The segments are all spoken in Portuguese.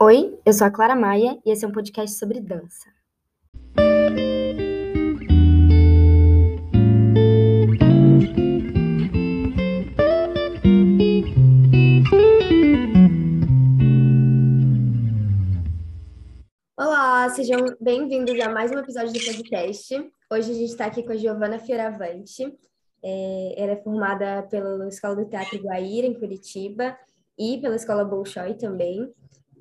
Oi, eu sou a Clara Maia e esse é um podcast sobre dança. Olá, sejam bem-vindos a mais um episódio do podcast. Hoje a gente está aqui com a Giovana Fioravante. É, ela é formada pela Escola do Teatro Guaíra, em Curitiba, e pela Escola Bolshoi também.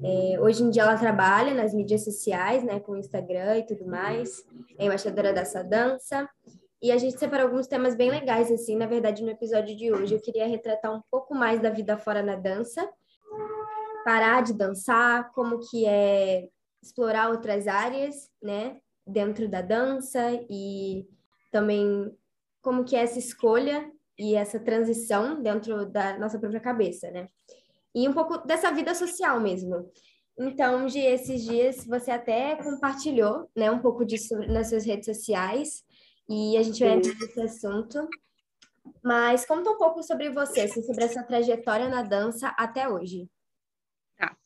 É, hoje em dia ela trabalha nas mídias sociais, né, com Instagram e tudo mais, é embaixadora dessa dança. E a gente separou alguns temas bem legais, assim, na verdade, no episódio de hoje. Eu queria retratar um pouco mais da vida fora na dança, parar de dançar, como que é explorar outras áreas, né, dentro da dança e também como que é essa escolha e essa transição dentro da nossa própria cabeça, né? E um pouco dessa vida social mesmo. Então, de esses dias você até compartilhou, né, um pouco disso nas suas redes sociais e a gente vai entrar nesse assunto. Mas conta um pouco sobre você, assim, sobre essa trajetória na dança até hoje. Tá.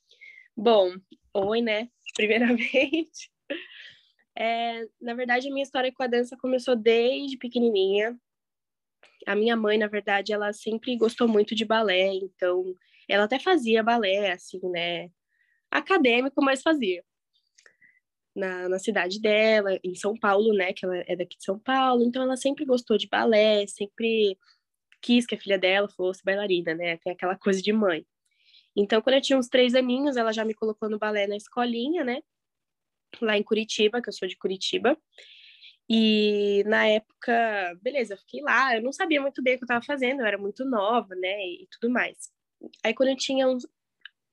Bom, oi, né? Primeiramente. É, na verdade, a minha história com a dança começou desde pequenininha. A minha mãe, na verdade, ela sempre gostou muito de balé, então ela até fazia balé, assim, né? Acadêmico, mas fazia. Na, na cidade dela, em São Paulo, né? Que ela é daqui de São Paulo. Então, ela sempre gostou de balé, sempre quis que a filha dela fosse bailarina, né? Tem aquela coisa de mãe. Então, quando eu tinha uns três aninhos, ela já me colocou no balé na escolinha, né? Lá em Curitiba, que eu sou de Curitiba. E na época, beleza, eu fiquei lá. Eu não sabia muito bem o que eu estava fazendo, eu era muito nova, né? E tudo mais. Aí, quando eu tinha uns,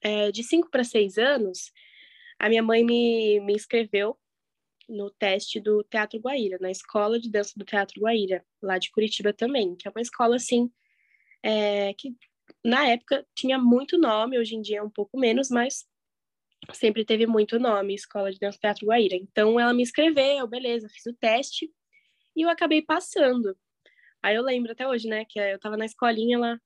é, de 5 para 6 anos, a minha mãe me, me inscreveu no teste do Teatro Guaíra, na escola de dança do Teatro Guaíra, lá de Curitiba também, que é uma escola, assim, é, que na época tinha muito nome, hoje em dia é um pouco menos, mas sempre teve muito nome, Escola de Dança do Teatro Guaíra. Então, ela me inscreveu, beleza, fiz o teste e eu acabei passando. Aí eu lembro até hoje, né, que eu tava na escolinha, ela,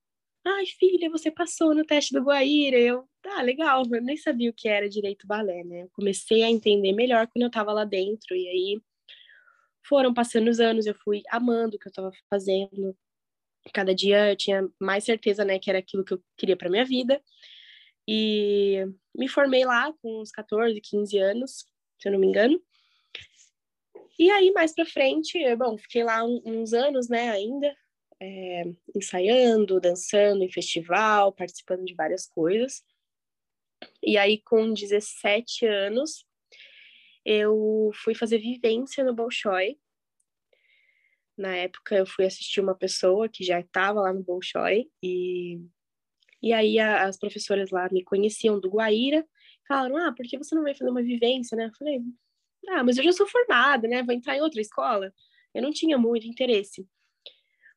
Ai, filha, você passou no teste do Guaíra. Eu, tá, legal, eu nem sabia o que era direito balé, né? Eu comecei a entender melhor quando eu tava lá dentro, e aí foram passando os anos, eu fui amando o que eu tava fazendo. Cada dia eu tinha mais certeza, né, que era aquilo que eu queria para minha vida. E me formei lá com uns 14, 15 anos, se eu não me engano. E aí, mais pra frente, bom, fiquei lá uns anos, né, ainda, é, ensaiando, dançando em festival, participando de várias coisas. E aí, com 17 anos, eu fui fazer vivência no Bolshoi. Na época, eu fui assistir uma pessoa que já estava lá no Bolshoi e, e aí a, as professoras lá me conheciam do Guaíra, falaram, ah, por que você não vai fazer uma vivência, né? Eu falei, ah, mas eu já sou formada, né? Vou entrar em outra escola. Eu não tinha muito interesse.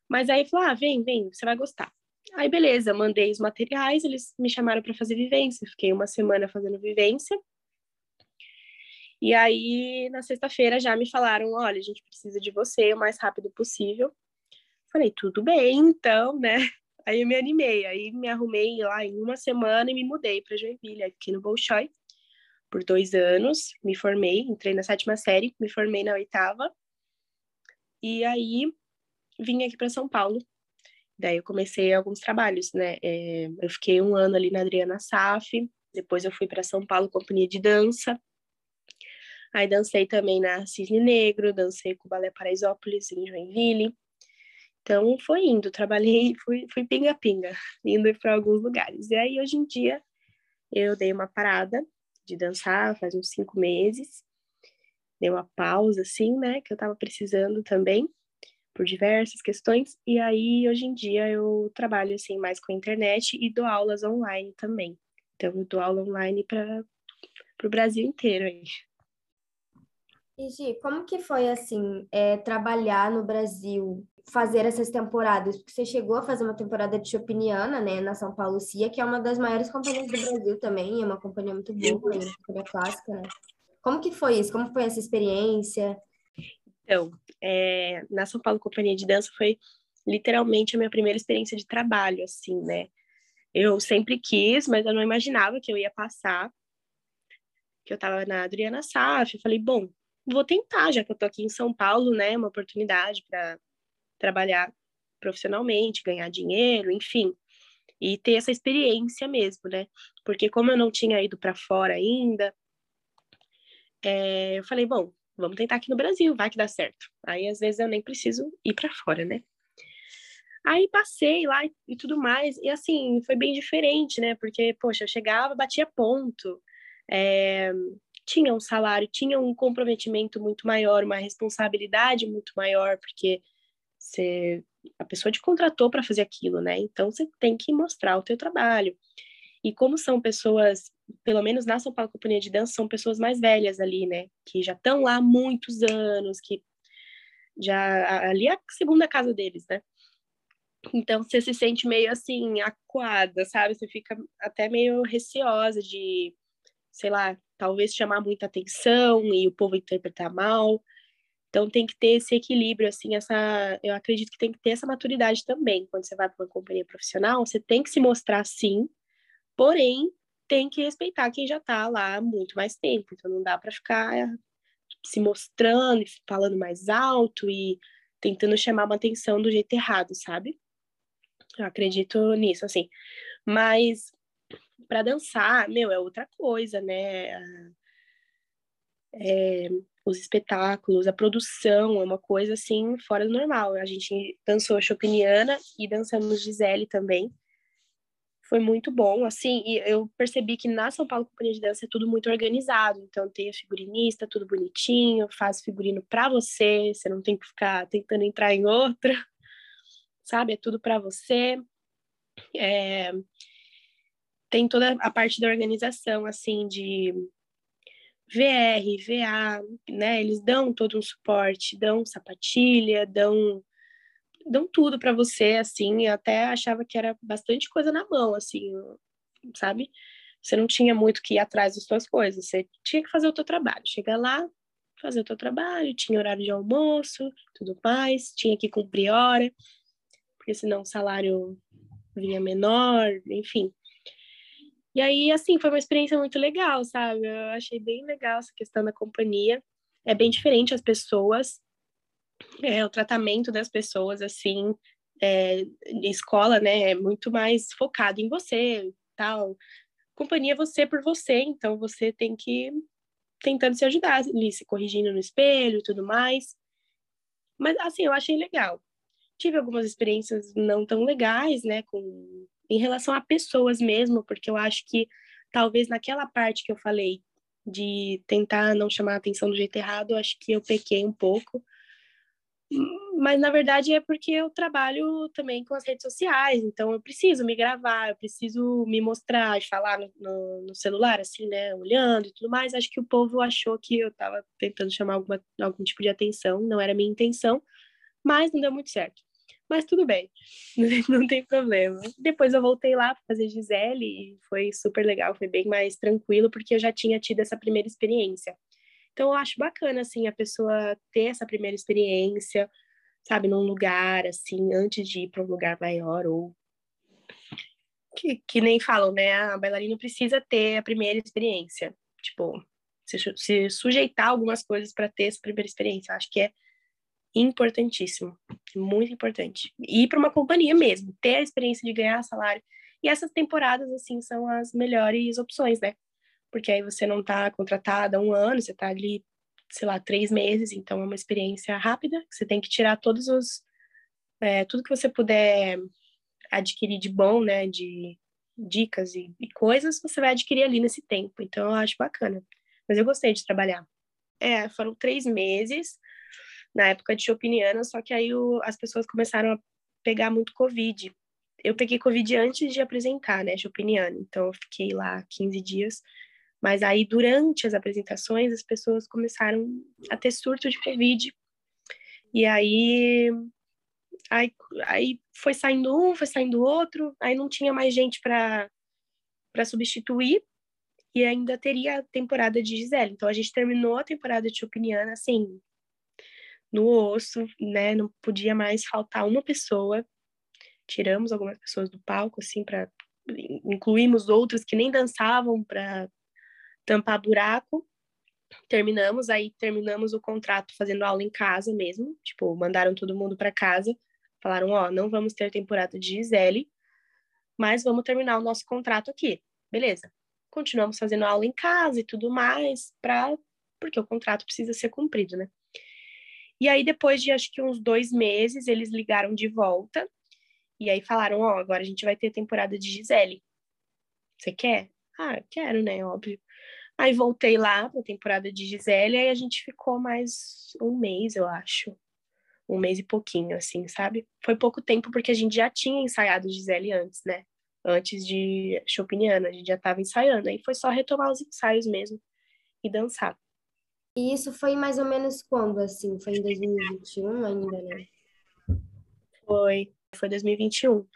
Mas aí falou: ah, vem, vem, você vai gostar. Aí, beleza, mandei os materiais, eles me chamaram para fazer vivência. Fiquei uma semana fazendo vivência. E aí, na sexta-feira, já me falaram: olha, a gente precisa de você o mais rápido possível. Falei: tudo bem, então, né? Aí eu me animei, aí me arrumei lá em uma semana e me mudei para Joinville. Aí fiquei no Bolshoi por dois anos, me formei, entrei na sétima série, me formei na oitava. E aí vim aqui para São Paulo. Daí eu comecei alguns trabalhos, né? É, eu fiquei um ano ali na Adriana Saf, depois eu fui para São Paulo, companhia de dança. Aí dancei também na Cisne Negro, dancei com o Balé Paraisópolis em Joinville. Então foi indo, trabalhei, fui, pinga-pinga, indo para alguns lugares. E aí hoje em dia eu dei uma parada de dançar faz uns cinco meses, dei uma pausa assim, né, que eu tava precisando também por diversas questões, e aí hoje em dia eu trabalho assim mais com a internet e dou aulas online também. Então eu dou aula online para o Brasil inteiro aí. E Gi, como que foi assim é, trabalhar no Brasil, fazer essas temporadas? Porque você chegou a fazer uma temporada de Chopiniana, né, na São Paulo Cia, que é uma das maiores companhias do Brasil também, é uma companhia muito boa, uma companhia clássica, né? Como que foi isso? Como foi essa experiência? Então, é, na São Paulo Companhia de Dança foi literalmente a minha primeira experiência de trabalho, assim, né? Eu sempre quis, mas eu não imaginava que eu ia passar. que eu estava na Adriana Saf, eu falei, bom, vou tentar, já que eu estou aqui em São Paulo, né, uma oportunidade para trabalhar profissionalmente, ganhar dinheiro, enfim, e ter essa experiência mesmo, né? Porque como eu não tinha ido para fora ainda, é, eu falei, bom, vamos tentar aqui no Brasil, vai que dá certo. Aí às vezes eu nem preciso ir para fora, né? Aí passei lá e tudo mais, e assim, foi bem diferente, né? Porque, poxa, eu chegava, batia ponto, é, tinha um salário, tinha um comprometimento muito maior, uma responsabilidade muito maior, porque você, a pessoa te contratou para fazer aquilo, né? Então você tem que mostrar o teu trabalho. E como são pessoas, pelo menos na São Paulo Companhia de Dança, são pessoas mais velhas ali, né? Que já estão lá há muitos anos, que já ali é a segunda casa deles, né? Então você se sente meio assim, acuada, sabe? Você fica até meio receosa de, sei lá, talvez chamar muita atenção e o povo interpretar mal. Então tem que ter esse equilíbrio, assim, essa, eu acredito que tem que ter essa maturidade também. Quando você vai para uma companhia profissional, você tem que se mostrar sim, porém tem que respeitar quem já está lá há muito mais tempo. Então não dá para ficar se mostrando e falando mais alto e tentando chamar uma atenção do jeito errado, sabe? Eu acredito nisso, assim. Mas para dançar, meu, é outra coisa, né? É, os espetáculos, a produção, é uma coisa assim fora do normal. A gente dançou Chopiniana e dançamos Gisele também. Foi muito bom, assim, e eu percebi que na São Paulo Companhia de Dança é tudo muito organizado, então tem a figurinista, tudo bonitinho, faz figurino para você, você não tem que ficar tentando entrar em outra, sabe? É tudo para você. É, tem toda a parte da organização, assim, de VR, VA, né? Eles dão todo um suporte, dão sapatilha, dão dão tudo para você, assim. Eu até achava que era bastante coisa na mão, assim, sabe? Você não tinha muito que ir atrás das suas coisas, você tinha que fazer o teu trabalho. Chega lá, fazer o teu trabalho, tinha horário de almoço, tudo mais, tinha que cumprir hora, porque senão o salário vinha menor, enfim. E aí, assim, foi uma experiência muito legal, sabe? Eu achei bem legal essa questão da companhia. É bem diferente as pessoas, é, o tratamento das pessoas, assim, é, escola, né, é muito mais focado em você, tal. Companhia é você por você, então você tem que tentando se ajudar, ali, se corrigindo no espelho e tudo mais. Mas, assim, eu achei legal. Tive algumas experiências não tão legais, né, com em relação a pessoas mesmo, porque eu acho que talvez naquela parte que eu falei de tentar não chamar a atenção do jeito errado, eu acho que eu pequei um pouco. Mas na verdade é porque eu trabalho também com as redes sociais, então eu preciso me gravar, eu preciso me mostrar, falar no, no, no celular, assim, né, olhando e tudo mais. Acho que o povo achou que eu estava tentando chamar alguma, algum tipo de atenção, não era minha intenção, mas não deu muito certo. Mas tudo bem, não tem problema. Depois eu voltei lá para fazer Gisele e foi super legal, foi bem mais tranquilo, porque eu já tinha tido essa primeira experiência. Então eu acho bacana, assim, a pessoa ter essa primeira experiência, sabe, num lugar, assim, antes de ir para um lugar maior, ou. Que, que nem falam, né? A bailarina precisa ter a primeira experiência. Tipo, se, se sujeitar algumas coisas para ter essa primeira experiência. Eu acho que é importantíssimo, muito importante. E ir para uma companhia mesmo, ter a experiência de ganhar salário. E essas temporadas, assim, são as melhores opções, né? Porque aí você não está contratada um ano, você está ali, sei lá, três meses, então é uma experiência rápida, você tem que tirar todos os. É, tudo que você puder adquirir de bom, né? De dicas e, e coisas, você vai adquirir ali nesse tempo. Então eu acho bacana. Mas eu gostei de trabalhar. É, foram três meses na época de Chopiniana, só que aí o, as pessoas começaram a pegar muito Covid. Eu peguei Covid antes de apresentar, né, Chopiniana, então eu fiquei lá 15 dias. Mas aí, durante as apresentações, as pessoas começaram a ter surto de Covid. E aí, aí, aí foi saindo um, foi saindo outro, aí não tinha mais gente para substituir, e ainda teria a temporada de Gisele. Então, a gente terminou a temporada de Chopiniana, assim, no osso, né? Não podia mais faltar uma pessoa. Tiramos algumas pessoas do palco, assim, para incluímos outras que nem dançavam para tampar buraco. Terminamos, aí terminamos o contrato fazendo aula em casa mesmo. Tipo, mandaram todo mundo para casa. Falaram: Ó, não vamos ter temporada de Gisele, mas vamos terminar o nosso contrato aqui. Beleza. Continuamos fazendo aula em casa e tudo mais, pra... porque o contrato precisa ser cumprido, né? E aí, depois de acho que uns dois meses, eles ligaram de volta e aí falaram: Ó, agora a gente vai ter temporada de Gisele. Você quer? Ah, quero, né? Óbvio. Aí voltei lá pra temporada de Gisele, aí a gente ficou mais um mês, eu acho. Um mês e pouquinho, assim, sabe? Foi pouco tempo porque a gente já tinha ensaiado Gisele antes, né? Antes de Chopiniana, a gente já tava ensaiando. Aí foi só retomar os ensaios mesmo e dançar. E isso foi mais ou menos quando, assim? Foi em 2021 ainda, né? Foi, foi 2021.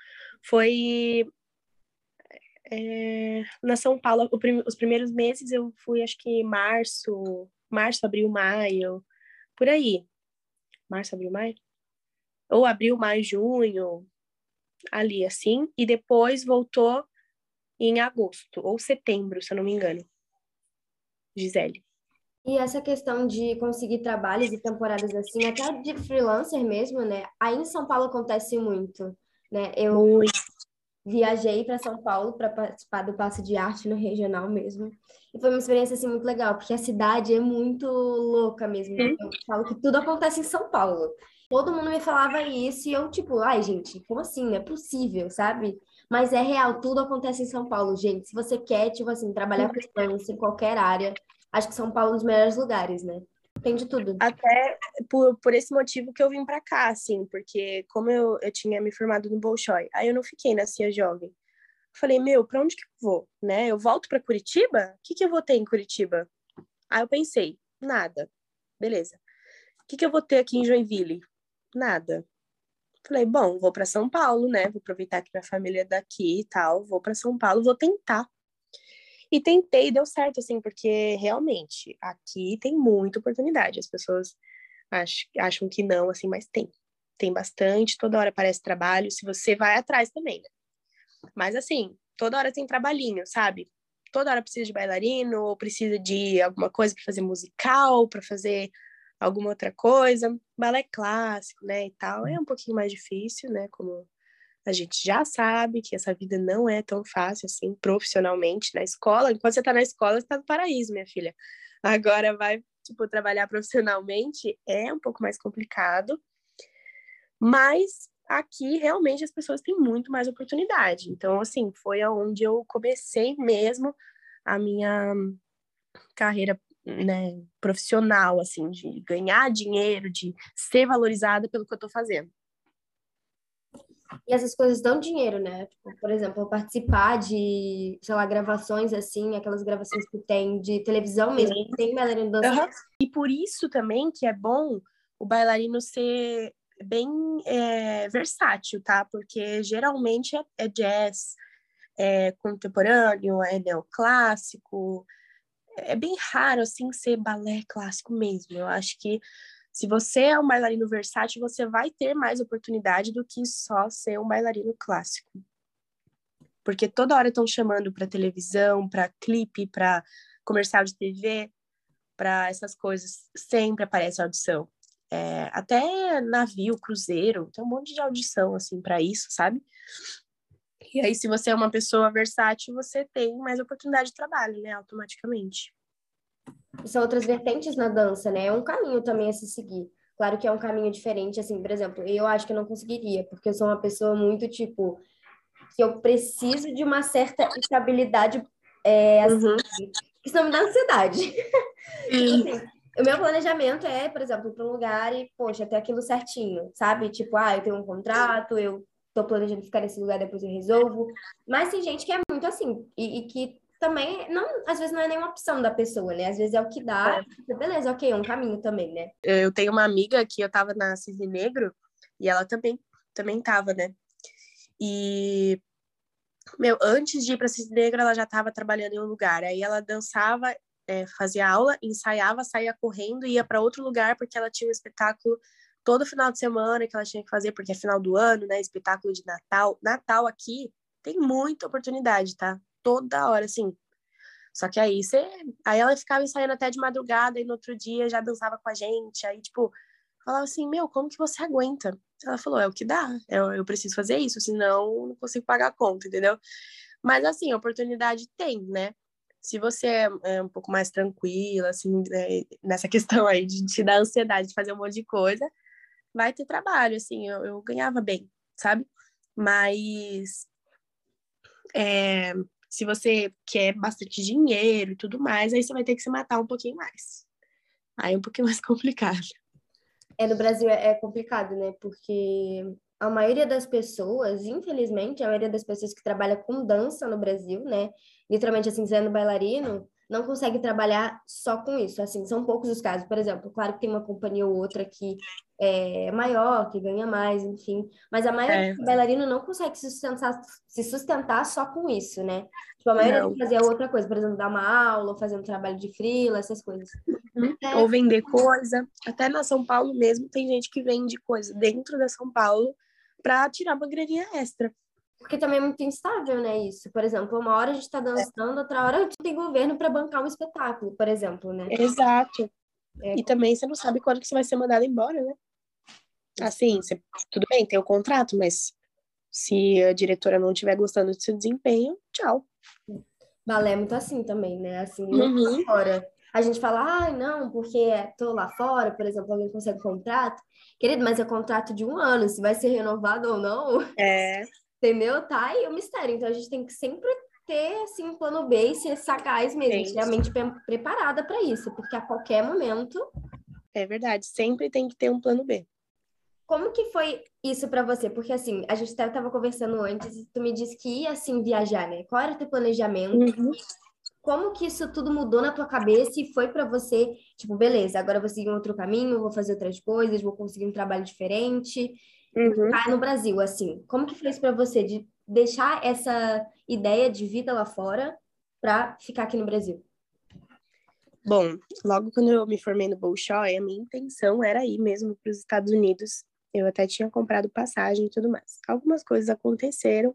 Foi é, na São Paulo, prim, os primeiros meses eu fui, acho que março, março, abril, maio, por aí. Março, abril, maio? Ou abril, maio, junho, ali assim. E depois voltou em agosto, ou setembro, se eu não me engano. Gisele. E essa questão de conseguir trabalhos e temporadas assim, até de freelancer mesmo, né? Aí em São Paulo acontece muito, né? Eu muito. Viajei para São Paulo para participar do passe de arte no regional mesmo. E foi uma experiência assim muito legal, porque a cidade é muito louca mesmo. Né? Eu falo que tudo acontece em São Paulo. Todo mundo me falava isso e eu tipo, ai, gente, como assim? Não é possível, sabe? Mas é real, tudo acontece em São Paulo, gente. Se você quer, tipo assim, trabalhar com freelancer em qualquer área, acho que São Paulo é um dos melhores lugares, né? Tem de tudo. Até por, por esse motivo que eu vim para cá, assim, porque como eu, eu tinha me formado no Bolshoi, aí eu não fiquei na CIA Jovem. Falei, meu, para onde que eu vou, né? Eu volto para Curitiba? O que que eu vou ter em Curitiba? Aí eu pensei, nada. Beleza. O que que eu vou ter aqui em Joinville? Nada. Falei, bom, vou para São Paulo, né? Vou aproveitar que minha família é daqui e tal, vou para São Paulo, vou tentar. E tentei, deu certo, assim, porque realmente aqui tem muita oportunidade. As pessoas acham, acham que não, assim, mas tem. Tem bastante, toda hora aparece trabalho, se você vai atrás também, né? Mas assim, toda hora tem trabalhinho, sabe? Toda hora precisa de bailarino, ou precisa de alguma coisa para fazer musical, para fazer alguma outra coisa. Balé clássico, né, e tal. É um pouquinho mais difícil, né, como a gente já sabe que essa vida não é tão fácil assim, profissionalmente, na escola. Enquanto você está na escola, você tá no paraíso, minha filha. Agora vai, tipo, trabalhar profissionalmente é um pouco mais complicado. Mas aqui, realmente, as pessoas têm muito mais oportunidade. Então, assim, foi aonde eu comecei mesmo a minha carreira né, profissional, assim, de ganhar dinheiro, de ser valorizada pelo que eu estou fazendo. E essas coisas dão dinheiro, né? Tipo, por exemplo, participar de, sei lá, gravações assim, aquelas gravações que tem de televisão mesmo, Sim. tem bailarino dançando. Uhum. E por isso também que é bom o bailarino ser bem é, versátil, tá? Porque geralmente é, é jazz, é contemporâneo, é neoclássico. É bem raro, assim, ser balé clássico mesmo. Eu acho que se você é um bailarino versátil, você vai ter mais oportunidade do que só ser um bailarino clássico. Porque toda hora estão chamando para televisão, para clipe, para comercial de TV, para essas coisas. Sempre aparece audição. É, até navio, cruzeiro, tem um monte de audição assim para isso, sabe? E aí, se você é uma pessoa versátil, você tem mais oportunidade de trabalho, né? Automaticamente são outras vertentes na dança, né? É um caminho também a se seguir. Claro que é um caminho diferente, assim, por exemplo, eu acho que eu não conseguiria, porque eu sou uma pessoa muito, tipo, que eu preciso de uma certa estabilidade, é, assim, uhum. que senão me dá ansiedade. Tipo assim, o meu planejamento é, por exemplo, ir para um lugar e, poxa, ter aquilo certinho, sabe? Tipo, ah, eu tenho um contrato, eu tô planejando ficar nesse lugar, depois eu resolvo. Mas tem gente que é muito assim, e, e que também, não, às vezes não é nenhuma opção da pessoa, né? Às vezes é o que dá, é. beleza, ok, é um caminho também, né? Eu tenho uma amiga que eu tava na Cisne Negro e ela também, também tava, né? E, meu, antes de ir pra Cisne Negro, ela já tava trabalhando em um lugar. Aí ela dançava, é, fazia aula, ensaiava, saía correndo e ia para outro lugar porque ela tinha um espetáculo todo final de semana que ela tinha que fazer, porque é final do ano, né? Espetáculo de Natal. Natal aqui tem muita oportunidade, tá? Toda hora, assim. Só que aí você. Aí ela ficava ensaiando até de madrugada e no outro dia já dançava com a gente. Aí, tipo, falava assim, meu, como que você aguenta? Ela falou, é o que dá, eu, eu preciso fazer isso, senão não consigo pagar a conta, entendeu? Mas assim, oportunidade tem, né? Se você é, é um pouco mais tranquila, assim, né, nessa questão aí de te dar ansiedade de fazer um monte de coisa, vai ter trabalho, assim, eu, eu ganhava bem, sabe? Mas é, se você quer bastante dinheiro e tudo mais, aí você vai ter que se matar um pouquinho mais. Aí é um pouquinho mais complicado. É, no Brasil é, é complicado, né? Porque a maioria das pessoas, infelizmente, a maioria das pessoas que trabalha com dança no Brasil, né? Literalmente, assim, sendo bailarino, não consegue trabalhar só com isso. Assim, são poucos os casos. Por exemplo, claro que tem uma companhia ou outra que é maior, que ganha mais, enfim. Mas a maioria é. do bailarino não consegue se sustentar, se sustentar só com isso, né? Tipo, a maioria que fazer outra coisa, por exemplo, dar uma aula, ou fazer um trabalho de freela, essas coisas. Uhum. É. Ou vender coisa. Até na São Paulo mesmo tem gente que vende coisa dentro da São Paulo para tirar uma graninha extra. Porque também é muito instável, né, isso. Por exemplo, uma hora a gente está dançando, outra hora a gente tem governo para bancar um espetáculo, por exemplo, né? Exato. É. E também você não sabe quando que você vai ser mandado embora, né? Assim, você, tudo bem, tem o contrato, mas se a diretora não estiver gostando do seu desempenho, tchau. Balé é muito assim também, né? Assim, uhum. fora. A gente fala, ah, não, porque tô lá fora, por exemplo, alguém consegue contrato. Querido, mas é contrato de um ano, se vai ser renovado ou não. É. Entendeu? Tá aí o mistério. Então a gente tem que sempre ter assim um plano B e ser sagaz mesmo, realmente preparada para isso, porque a qualquer momento. É verdade, sempre tem que ter um plano B. Como que foi isso para você? Porque assim, a gente até tava conversando antes e tu me disse que ia assim viajar, né? Qual era o teu planejamento? Uhum. Como que isso tudo mudou na tua cabeça e foi para você, tipo, beleza, agora eu vou seguir um outro caminho, vou fazer outras coisas, vou conseguir um trabalho diferente uhum. no Brasil, assim. Como que foi isso para você de deixar essa ideia de vida lá fora para ficar aqui no Brasil? Bom, logo quando eu me formei no Bolshoi, a minha intenção era ir mesmo para os Estados Unidos. Eu até tinha comprado passagem e tudo mais. Algumas coisas aconteceram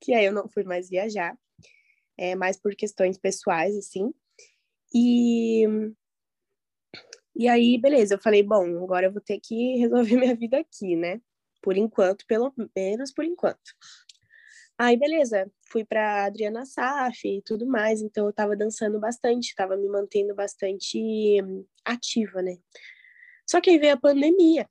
que aí eu não fui mais viajar, é, mais por questões pessoais, assim. E e aí, beleza, eu falei, bom, agora eu vou ter que resolver minha vida aqui, né? Por enquanto, pelo menos por enquanto. Aí, beleza, fui para Adriana Saf e tudo mais, então eu tava dançando bastante, tava me mantendo bastante ativa, né? Só que aí veio a pandemia.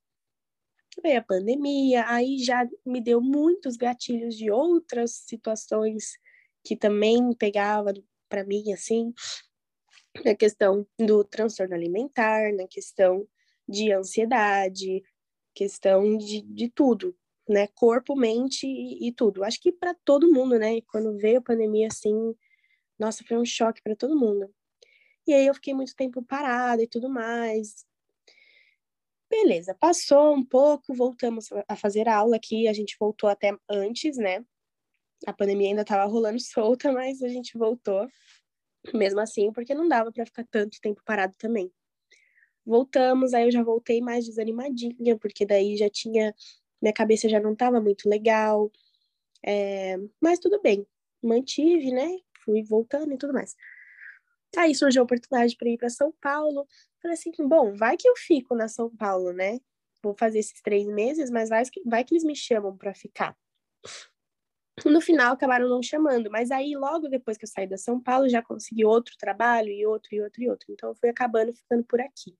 Veio a pandemia, aí já me deu muitos gatilhos de outras situações que também pegava para mim, assim, na questão do transtorno alimentar, na questão de ansiedade, questão de, de tudo, né? Corpo, mente e, e tudo. Acho que para todo mundo, né? E quando veio a pandemia, assim, nossa, foi um choque para todo mundo. E aí eu fiquei muito tempo parada e tudo mais. Beleza, passou um pouco, voltamos a fazer aula aqui, a gente voltou até antes, né? A pandemia ainda estava rolando solta, mas a gente voltou mesmo assim, porque não dava para ficar tanto tempo parado também. Voltamos, aí eu já voltei mais desanimadinha, porque daí já tinha. Minha cabeça já não estava muito legal. É, mas tudo bem, mantive, né? Fui voltando e tudo mais. Aí surgiu a oportunidade para ir para São Paulo. Falei assim: bom, vai que eu fico na São Paulo, né? Vou fazer esses três meses, mas vai que, vai que eles me chamam para ficar. No final acabaram não chamando, mas aí logo depois que eu saí da São Paulo já consegui outro trabalho e outro e outro e outro. Então eu fui acabando ficando por aqui.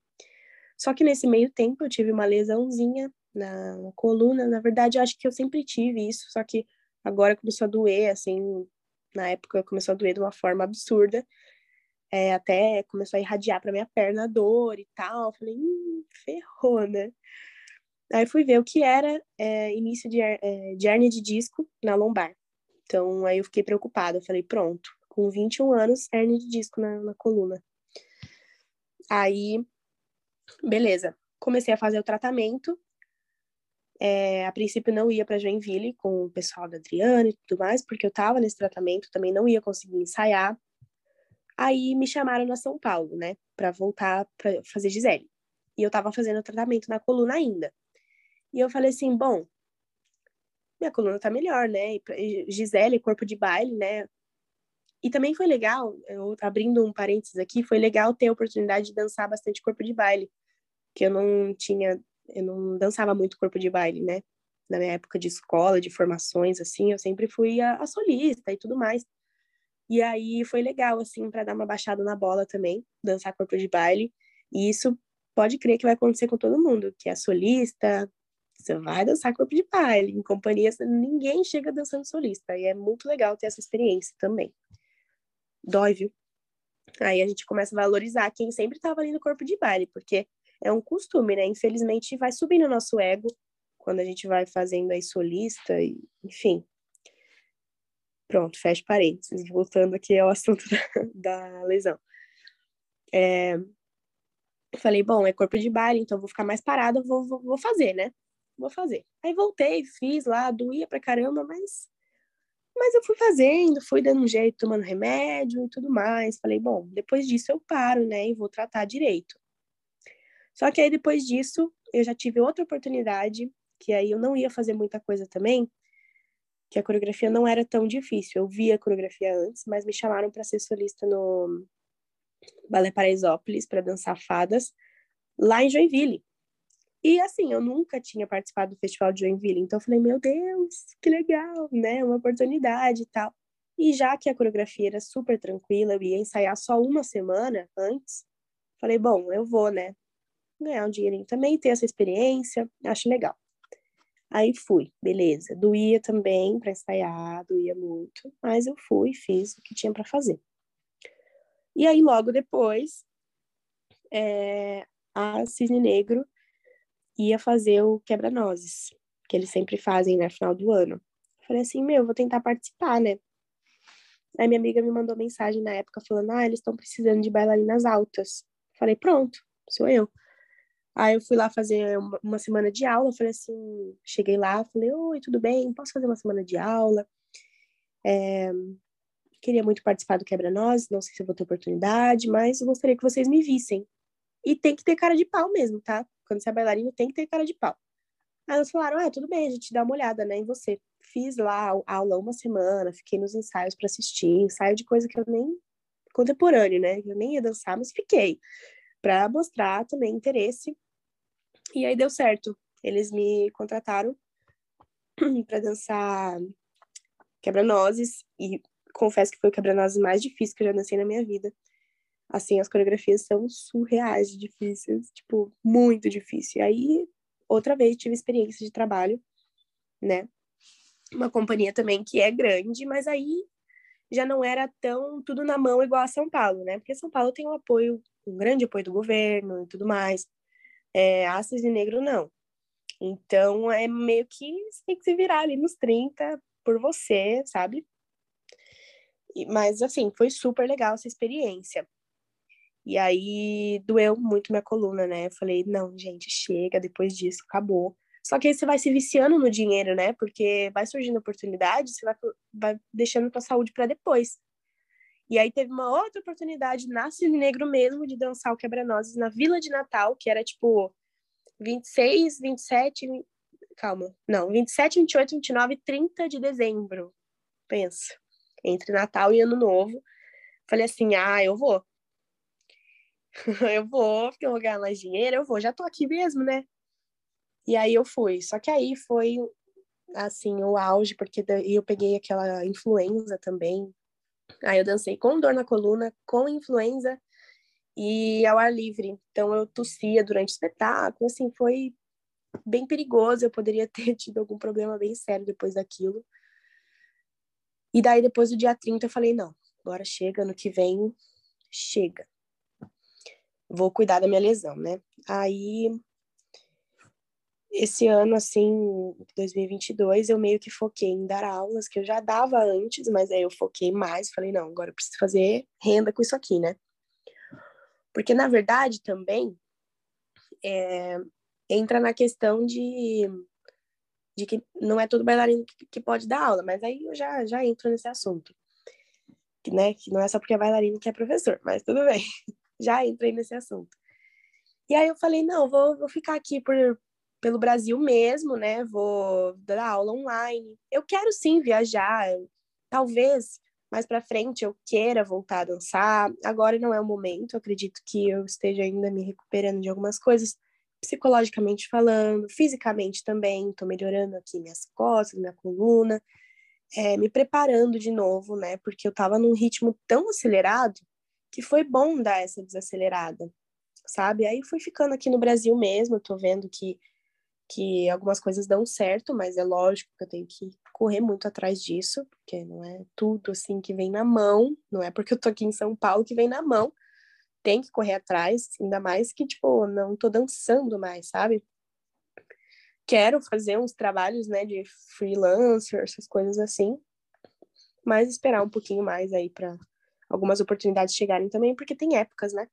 Só que nesse meio tempo eu tive uma lesãozinha na, na coluna. Na verdade, eu acho que eu sempre tive isso, só que agora começou a doer, assim, na época começou a doer de uma forma absurda. É, até começou a irradiar para minha perna a dor e tal. Falei, hum, ferrou, né? Aí fui ver o que era é, início de, é, de hernia de disco na lombar. Então, aí eu fiquei preocupada. Eu falei, pronto, com 21 anos, hernia de disco na, na coluna. Aí Beleza. Comecei a fazer o tratamento. É, a princípio não ia para Joinville com o pessoal da Adriana e tudo mais, porque eu estava nesse tratamento, também não ia conseguir ensaiar. Aí me chamaram na São Paulo, né, para voltar para fazer Gisele. E eu estava fazendo o tratamento na coluna ainda. E eu falei assim, bom, minha coluna tá melhor, né? E Gisele, corpo de baile, né? E também foi legal, eu, abrindo um parênteses aqui, foi legal ter a oportunidade de dançar bastante corpo de baile, que eu não tinha, eu não dançava muito corpo de baile, né? Na minha época de escola, de formações, assim, eu sempre fui a, a solista e tudo mais. E aí foi legal, assim, para dar uma baixada na bola também, dançar corpo de baile. E isso pode crer que vai acontecer com todo mundo, que é solista, você vai dançar corpo de baile, em companhia, ninguém chega dançando solista. E é muito legal ter essa experiência também. Dói, viu? Aí a gente começa a valorizar quem sempre estava ali no corpo de baile, porque é um costume, né? Infelizmente vai subindo o nosso ego quando a gente vai fazendo aí solista, e, enfim. Pronto, fecha parênteses, voltando aqui ao assunto da, da lesão. É, falei, bom, é corpo de baile, então vou ficar mais parada, vou, vou, vou fazer, né? Vou fazer. Aí voltei, fiz lá, doía pra caramba, mas mas eu fui fazendo, fui dando um jeito, tomando remédio e tudo mais. Falei, bom, depois disso eu paro, né, e vou tratar direito. Só que aí depois disso, eu já tive outra oportunidade, que aí eu não ia fazer muita coisa também, que a coreografia não era tão difícil. Eu via a coreografia antes, mas me chamaram para ser solista no Balé Paraisópolis para dançar fadas lá em Joinville. E assim, eu nunca tinha participado do Festival de Joinville, então eu falei, meu Deus, que legal, né? Uma oportunidade e tal. E já que a coreografia era super tranquila, eu ia ensaiar só uma semana antes, falei, bom, eu vou, né? Ganhar um dinheirinho também, ter essa experiência, acho legal. Aí fui, beleza. Doía também para ensaiar, doía muito, mas eu fui, fiz o que tinha para fazer. E aí, logo depois, é, a Cisne Negro ia fazer o quebra-nozes, que eles sempre fazem, né, final do ano. falei assim, meu, vou tentar participar, né? Aí minha amiga me mandou mensagem na época falando, ah, eles estão precisando de bailarinas altas. falei, pronto, sou eu. Aí eu fui lá fazer uma, uma semana de aula, falei assim, cheguei lá, falei, oi, tudo bem? Posso fazer uma semana de aula? É, queria muito participar do Quebra-Nozes, não sei se eu vou ter oportunidade, mas eu gostaria que vocês me vissem. E tem que ter cara de pau mesmo, tá? Quando você é bailarino, tem que ter cara de pau. Aí elas falaram, ah, tudo bem, a gente dá uma olhada, né, em você. Fiz lá a aula uma semana, fiquei nos ensaios para assistir, ensaio de coisa que eu nem... contemporâneo, né, eu nem ia dançar, mas fiquei, para mostrar também interesse. E aí deu certo, eles me contrataram para dançar quebra-nozes, e confesso que foi o quebra-nozes mais difícil que eu já dancei na minha vida assim, as coreografias são surreais difíceis, tipo, muito difícil. Aí, outra vez, tive experiência de trabalho, né? Uma companhia também que é grande, mas aí já não era tão tudo na mão igual a São Paulo, né? Porque São Paulo tem um apoio, um grande apoio do governo e tudo mais. É, e Negro, não. Então, é meio que você tem que se virar ali nos 30 por você, sabe? Mas, assim, foi super legal essa experiência. E aí doeu muito minha coluna, né? Eu falei, não, gente, chega, depois disso, acabou. Só que aí você vai se viciando no dinheiro, né? Porque vai surgindo oportunidade, você vai, vai deixando tua saúde para depois. E aí teve uma outra oportunidade na Cisne Negro mesmo de dançar o Quebra-Nozes na Vila de Natal, que era tipo 26, 27, calma, não, 27, 28, 29 e 30 de dezembro. Pensa, entre Natal e Ano Novo. Falei assim: "Ah, eu vou". eu vou, porque eu vou ganhar mais dinheiro, eu vou, já tô aqui mesmo, né? E aí eu fui. Só que aí foi, assim, o auge, porque eu peguei aquela influenza também. Aí eu dancei com dor na coluna, com influenza e ao ar livre. Então eu tossia durante o espetáculo, assim, foi bem perigoso. Eu poderia ter tido algum problema bem sério depois daquilo. E daí, depois do dia 30, eu falei: não, agora chega, ano que vem, chega vou cuidar da minha lesão, né? Aí, esse ano, assim, 2022, eu meio que foquei em dar aulas, que eu já dava antes, mas aí eu foquei mais, falei, não, agora eu preciso fazer renda com isso aqui, né? Porque, na verdade, também, é, entra na questão de, de que não é todo bailarino que, que pode dar aula, mas aí eu já, já entro nesse assunto. Né, que não é só porque é bailarino que é professor, mas tudo bem. já entrei nesse assunto. E aí eu falei, não, vou, vou ficar aqui por, pelo Brasil mesmo, né? Vou dar aula online. Eu quero sim viajar, talvez mais para frente eu queira voltar a dançar. Agora não é o momento, eu acredito que eu esteja ainda me recuperando de algumas coisas, psicologicamente falando, fisicamente também, estou melhorando aqui minhas costas, minha coluna, é, me preparando de novo, né? Porque eu estava num ritmo tão acelerado que foi bom dar essa desacelerada, sabe? Aí fui ficando aqui no Brasil mesmo, tô vendo que que algumas coisas dão certo, mas é lógico que eu tenho que correr muito atrás disso, porque não é tudo assim que vem na mão, não é porque eu tô aqui em São Paulo que vem na mão. Tem que correr atrás, ainda mais que tipo, não tô dançando mais, sabe? Quero fazer uns trabalhos, né, de freelancer, essas coisas assim, mas esperar um pouquinho mais aí para algumas oportunidades chegarem também, porque tem épocas, né?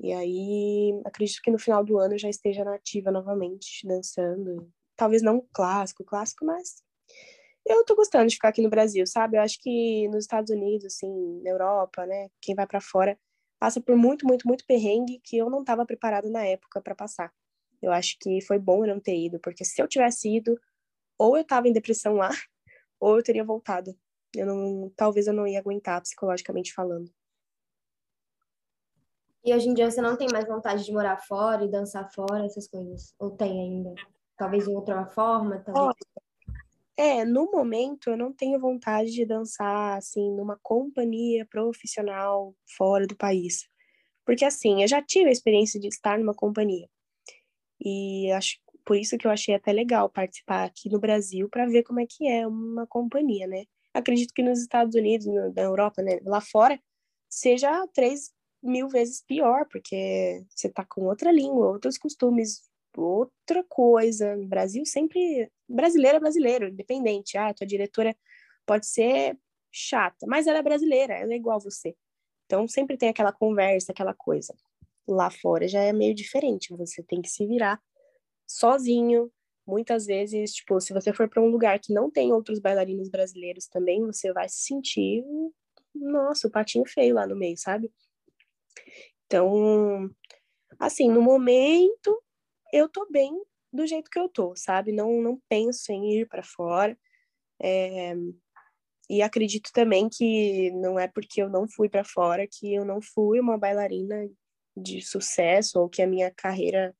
E aí, acredito que no final do ano eu já esteja nativa novamente, dançando. Talvez não clássico, clássico, mas eu tô gostando de ficar aqui no Brasil, sabe? Eu acho que nos Estados Unidos, assim, na Europa, né, quem vai para fora passa por muito, muito, muito perrengue que eu não estava preparada na época para passar. Eu acho que foi bom eu não ter ido, porque se eu tivesse ido, ou eu tava em depressão lá, ou eu teria voltado. Eu não, talvez eu não ia aguentar psicologicamente falando. E hoje em dia você não tem mais vontade de morar fora e dançar fora, essas coisas? Ou tem ainda? Talvez de outra forma? Talvez... É, no momento eu não tenho vontade de dançar, assim, numa companhia profissional fora do país. Porque, assim, eu já tive a experiência de estar numa companhia. E acho por isso que eu achei até legal participar aqui no Brasil para ver como é que é uma companhia, né? Acredito que nos Estados Unidos, na Europa, né, lá fora, seja três mil vezes pior, porque você tá com outra língua, outros costumes, outra coisa. No Brasil sempre brasileiro é brasileiro, independente. Ah, tua diretora pode ser chata, mas ela é brasileira, ela é igual você. Então sempre tem aquela conversa, aquela coisa. Lá fora já é meio diferente, você tem que se virar sozinho. Muitas vezes, tipo, se você for para um lugar que não tem outros bailarinos brasileiros também, você vai se sentir, nossa, o patinho feio lá no meio, sabe? Então, assim, no momento eu tô bem do jeito que eu tô, sabe? Não, não penso em ir para fora. É... E acredito também que não é porque eu não fui para fora que eu não fui uma bailarina de sucesso ou que a minha carreira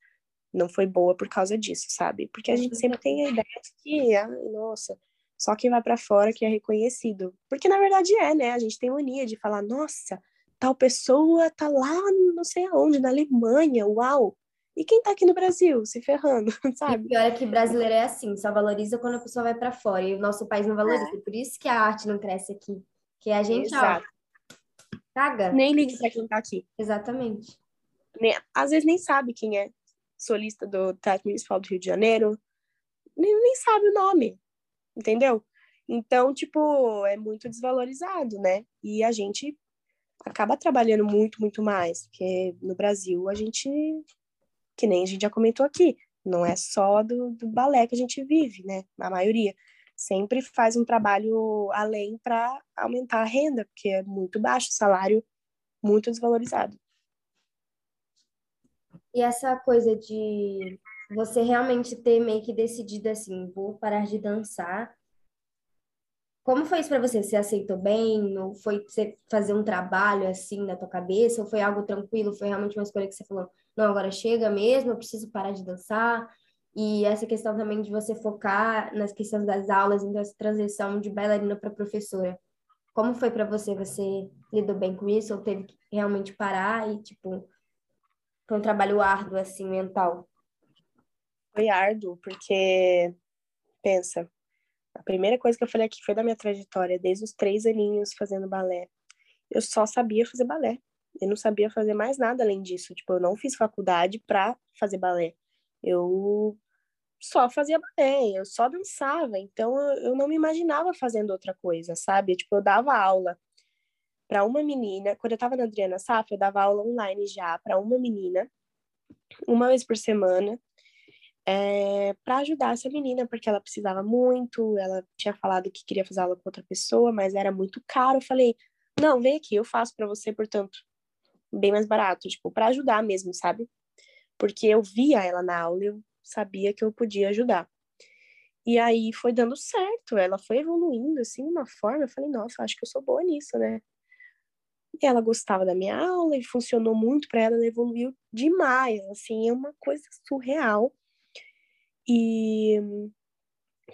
não foi boa por causa disso, sabe? Porque a gente sempre tem a ideia de que, ah, nossa, só quem vai para fora que é reconhecido. Porque na verdade é, né? A gente tem mania de falar, nossa, tal pessoa tá lá não sei aonde, na Alemanha, uau! E quem tá aqui no Brasil, se ferrando, sabe? E pior é que brasileiro é assim, só valoriza quando a pessoa vai para fora. E o nosso país não valoriza. É. Por isso que a arte não cresce aqui. Que a gente, Exato. ó, caga. Nem liga pra quem tá aqui. Exatamente. Nem, às vezes nem sabe quem é solista do Teatro Municipal do Rio de Janeiro. Nem, nem sabe o nome, entendeu? Então, tipo, é muito desvalorizado, né? E a gente acaba trabalhando muito, muito mais, porque no Brasil a gente, que nem a gente já comentou aqui, não é só do, do balé que a gente vive, né? A maioria sempre faz um trabalho além para aumentar a renda, porque é muito baixo o salário, muito desvalorizado. E essa coisa de você realmente ter meio que decidido assim, vou parar de dançar como foi isso para você? Você aceitou bem? Ou foi você fazer um trabalho assim na tua cabeça? Ou foi algo tranquilo? Foi realmente uma escolha que você falou, não, agora chega mesmo, eu preciso parar de dançar? E essa questão também de você focar nas questões das aulas, então essa transição de bailarina para professora. Como foi para você? Você lidou bem com isso ou teve que realmente parar e, tipo, foi um trabalho árduo, assim, mental? Foi árduo, porque, pensa, a primeira coisa que eu falei aqui foi da minha trajetória, desde os três aninhos fazendo balé. Eu só sabia fazer balé. Eu não sabia fazer mais nada além disso. Tipo, eu não fiz faculdade pra fazer balé. Eu só fazia balé, eu só dançava. Então, eu não me imaginava fazendo outra coisa, sabe? Tipo, eu dava aula para uma menina. Quando eu tava na Adriana Safra, eu dava aula online já para uma menina, uma vez por semana é, para ajudar essa menina, porque ela precisava muito, ela tinha falado que queria fazer aula com outra pessoa, mas era muito caro. Eu falei, não, vem aqui, eu faço para você, portanto, bem mais barato, tipo, para ajudar mesmo, sabe? Porque eu via ela na aula, eu sabia que eu podia ajudar. E aí foi dando certo, ela foi evoluindo, assim, de uma forma, eu falei, nossa, acho que eu sou boa nisso, né? Ela gostava da minha aula e funcionou muito para ela, ela evoluiu demais, assim, é uma coisa surreal. E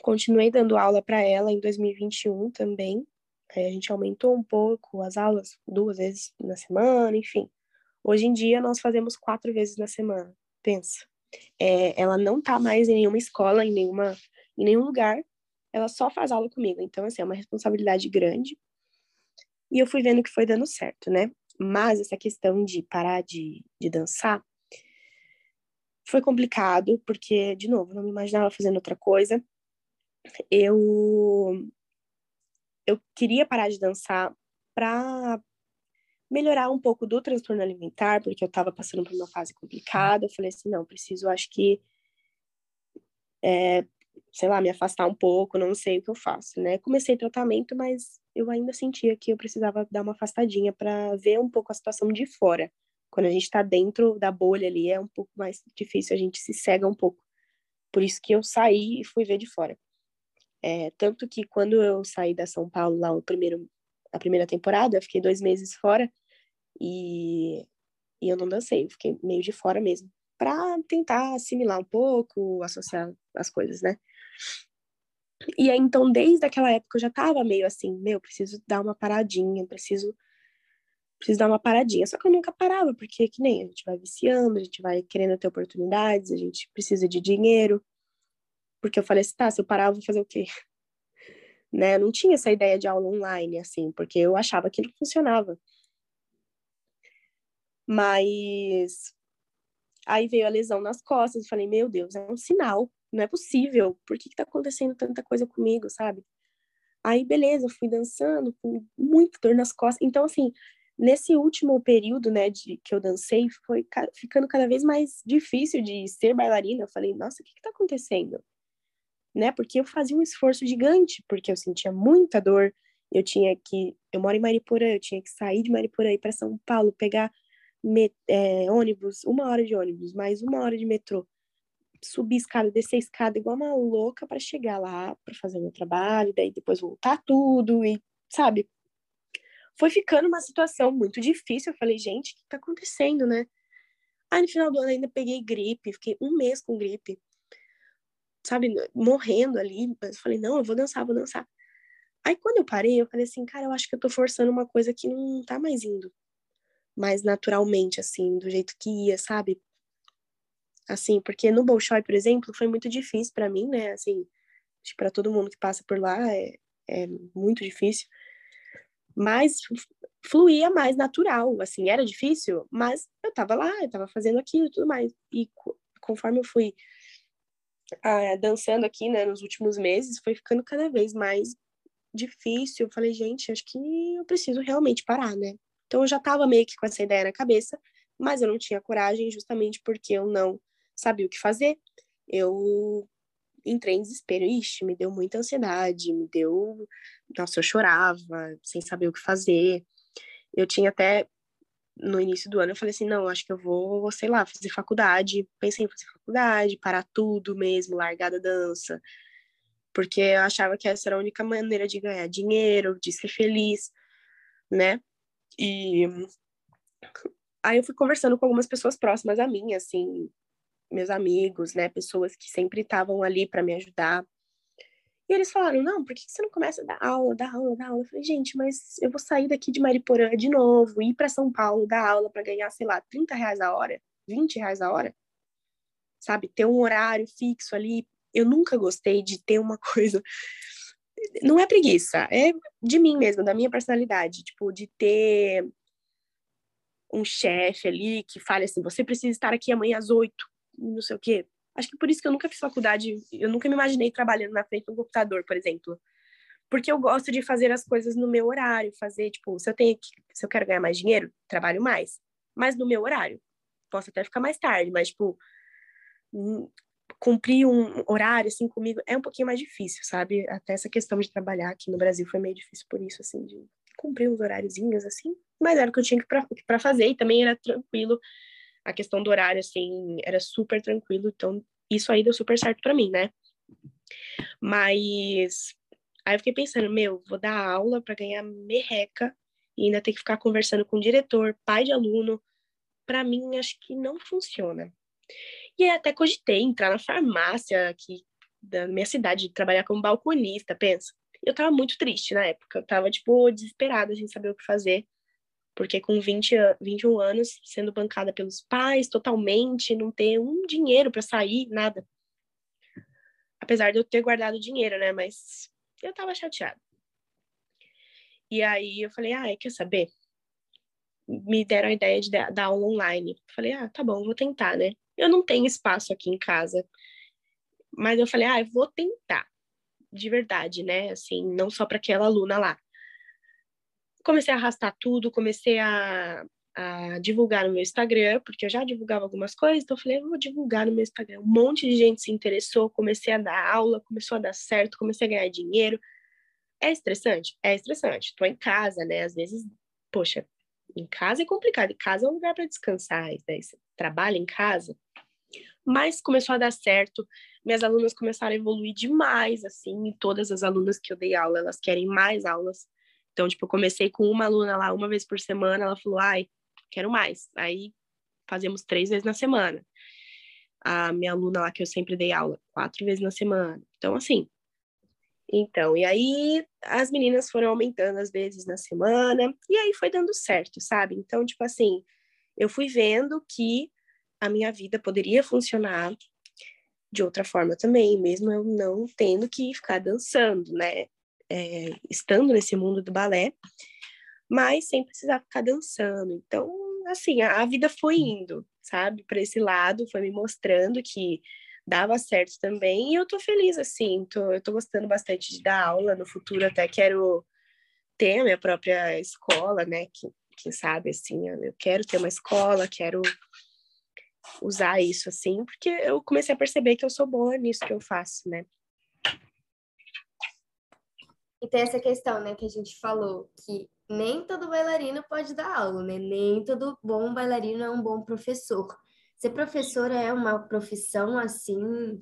continuei dando aula para ela em 2021 também. Aí a gente aumentou um pouco as aulas, duas vezes na semana, enfim. Hoje em dia nós fazemos quatro vezes na semana. Pensa. É, ela não tá mais em nenhuma escola, em nenhuma, em nenhum lugar. Ela só faz aula comigo. Então, assim, é uma responsabilidade grande. E eu fui vendo que foi dando certo, né? Mas essa questão de parar de, de dançar foi complicado, porque, de novo, não me imaginava fazendo outra coisa. Eu, eu queria parar de dançar para melhorar um pouco do transtorno alimentar, porque eu estava passando por uma fase complicada. Eu falei assim, não, preciso, acho que, é, sei lá, me afastar um pouco, não sei o que eu faço, né? Comecei tratamento, mas eu ainda sentia que eu precisava dar uma afastadinha para ver um pouco a situação de fora. Quando a gente está dentro da bolha ali, é um pouco mais difícil, a gente se cega um pouco. Por isso que eu saí e fui ver de fora. É, tanto que quando eu saí da São Paulo lá o primeiro, a primeira temporada, eu fiquei dois meses fora e, e eu não dancei, eu fiquei meio de fora mesmo, para tentar assimilar um pouco, associar as coisas, né? E aí, então, desde aquela época eu já tava meio assim, meu, preciso dar uma paradinha, preciso preciso dar uma paradinha. Só que eu nunca parava, porque que nem a gente vai viciando, a gente vai querendo ter oportunidades, a gente precisa de dinheiro. Porque eu falei assim, tá, se eu parar, eu vou fazer o quê? Né? Eu não tinha essa ideia de aula online, assim, porque eu achava que não funcionava. Mas aí veio a lesão nas costas, eu falei, meu Deus, é um sinal, não é possível, por que, que tá acontecendo tanta coisa comigo, sabe? Aí, beleza, fui dançando, com muita dor nas costas. Então, assim, nesse último período, né, de, que eu dancei, foi ca ficando cada vez mais difícil de ser bailarina. Eu falei, nossa, o que que tá acontecendo? Né, porque eu fazia um esforço gigante, porque eu sentia muita dor, eu tinha que, eu moro em Mariporã, eu tinha que sair de Mariporã ir para São Paulo, pegar é, ônibus, uma hora de ônibus, mais uma hora de metrô, subir escada, descer escada igual uma louca para chegar lá para fazer o meu trabalho, daí depois voltar tudo e, sabe? Foi ficando uma situação muito difícil. Eu falei, gente, o que tá acontecendo, né? Aí no final do ano ainda peguei gripe, fiquei um mês com gripe, sabe? Morrendo ali. Mas eu falei, não, eu vou dançar, vou dançar. Aí quando eu parei, eu falei assim, cara, eu acho que eu tô forçando uma coisa que não tá mais indo mais naturalmente, assim, do jeito que ia, sabe? Assim, porque no Bolshoi, por exemplo, foi muito difícil para mim, né? Assim, para todo mundo que passa por lá é, é muito difícil. Mas fluía mais natural, assim, era difícil, mas eu tava lá, eu tava fazendo aquilo e tudo mais. E conforme eu fui ah, dançando aqui, né, nos últimos meses, foi ficando cada vez mais difícil. Eu falei, gente, acho que eu preciso realmente parar, né? Então eu já estava meio que com essa ideia na cabeça, mas eu não tinha coragem justamente porque eu não sabia o que fazer. Eu entrei em desespero, ixi, me deu muita ansiedade, me deu, nossa, eu chorava, sem saber o que fazer. Eu tinha até no início do ano eu falei assim, não, acho que eu vou, sei lá, fazer faculdade. Pensei em fazer faculdade, parar tudo mesmo, largar da dança. Porque eu achava que essa era a única maneira de ganhar dinheiro, de ser feliz, né? E aí eu fui conversando com algumas pessoas próximas a mim, assim, meus amigos, né, pessoas que sempre estavam ali para me ajudar. E eles falaram: "Não, por que você não começa a dar aula, dar aula, dar aula?" Eu falei: "Gente, mas eu vou sair daqui de Mariporã de novo, ir para São Paulo dar aula para ganhar, sei lá, 30 reais a hora, 20 reais a hora, sabe? Ter um horário fixo ali. Eu nunca gostei de ter uma coisa não é preguiça, é de mim mesmo, da minha personalidade, tipo, de ter um chefe ali que fale assim, você precisa estar aqui amanhã às oito, não sei o quê. Acho que por isso que eu nunca fiz faculdade, eu nunca me imaginei trabalhando na frente do computador, por exemplo. Porque eu gosto de fazer as coisas no meu horário, fazer, tipo, se eu tenho que, se eu quero ganhar mais dinheiro, trabalho mais, mas no meu horário. Posso até ficar mais tarde, mas tipo, cumprir um horário, assim, comigo é um pouquinho mais difícil, sabe? Até essa questão de trabalhar aqui no Brasil foi meio difícil por isso, assim, de cumprir uns horáriozinhos, assim. Mas era o que eu tinha para fazer e também era tranquilo. A questão do horário, assim, era super tranquilo. Então, isso aí deu super certo para mim, né? Mas aí eu fiquei pensando, meu, vou dar aula para ganhar merreca e ainda ter que ficar conversando com o diretor, pai de aluno. Para mim, acho que não funciona. E aí até cogitei entrar na farmácia aqui da minha cidade, trabalhar como balconista, pensa. Eu tava muito triste na época, eu tava, tipo, desesperada, sem saber o que fazer. Porque com 20, 21 anos, sendo bancada pelos pais totalmente, não ter um dinheiro para sair, nada. Apesar de eu ter guardado dinheiro, né? Mas eu tava chateada. E aí eu falei, ah, quer saber? Me deram a ideia de dar aula online. Falei, ah, tá bom, vou tentar, né? Eu não tenho espaço aqui em casa. Mas eu falei, ah, eu vou tentar. De verdade, né? Assim, não só para aquela aluna lá. Comecei a arrastar tudo, comecei a, a divulgar no meu Instagram, porque eu já divulgava algumas coisas, então eu falei, eu vou divulgar no meu Instagram. Um monte de gente se interessou, comecei a dar aula, começou a dar certo, comecei a ganhar dinheiro. É estressante? É estressante. Estou em casa, né? Às vezes, poxa, em casa é complicado. Em casa é um lugar para descansar. Né? Você trabalha em casa. Mas começou a dar certo. Minhas alunas começaram a evoluir demais, assim. Todas as alunas que eu dei aula, elas querem mais aulas. Então, tipo, eu comecei com uma aluna lá uma vez por semana. Ela falou, ai, quero mais. Aí fazemos três vezes na semana. A minha aluna lá que eu sempre dei aula, quatro vezes na semana. Então, assim, então, e aí as meninas foram aumentando as vezes na semana, e aí foi dando certo, sabe? Então, tipo assim, eu fui vendo que a minha vida poderia funcionar de outra forma também, mesmo eu não tendo que ficar dançando, né? É, estando nesse mundo do balé, mas sem precisar ficar dançando. Então, assim, a, a vida foi indo, sabe, para esse lado, foi me mostrando que dava certo também, e eu tô feliz, assim, tô, eu tô gostando bastante de dar aula, no futuro até quero ter a minha própria escola, né, que, quem sabe, assim, eu quero ter uma escola, quero usar isso, assim, porque eu comecei a perceber que eu sou boa nisso que eu faço, né. E tem essa questão, né, que a gente falou, que nem todo bailarino pode dar aula, né? Nem todo bom bailarino é um bom professor. Ser professora é uma profissão assim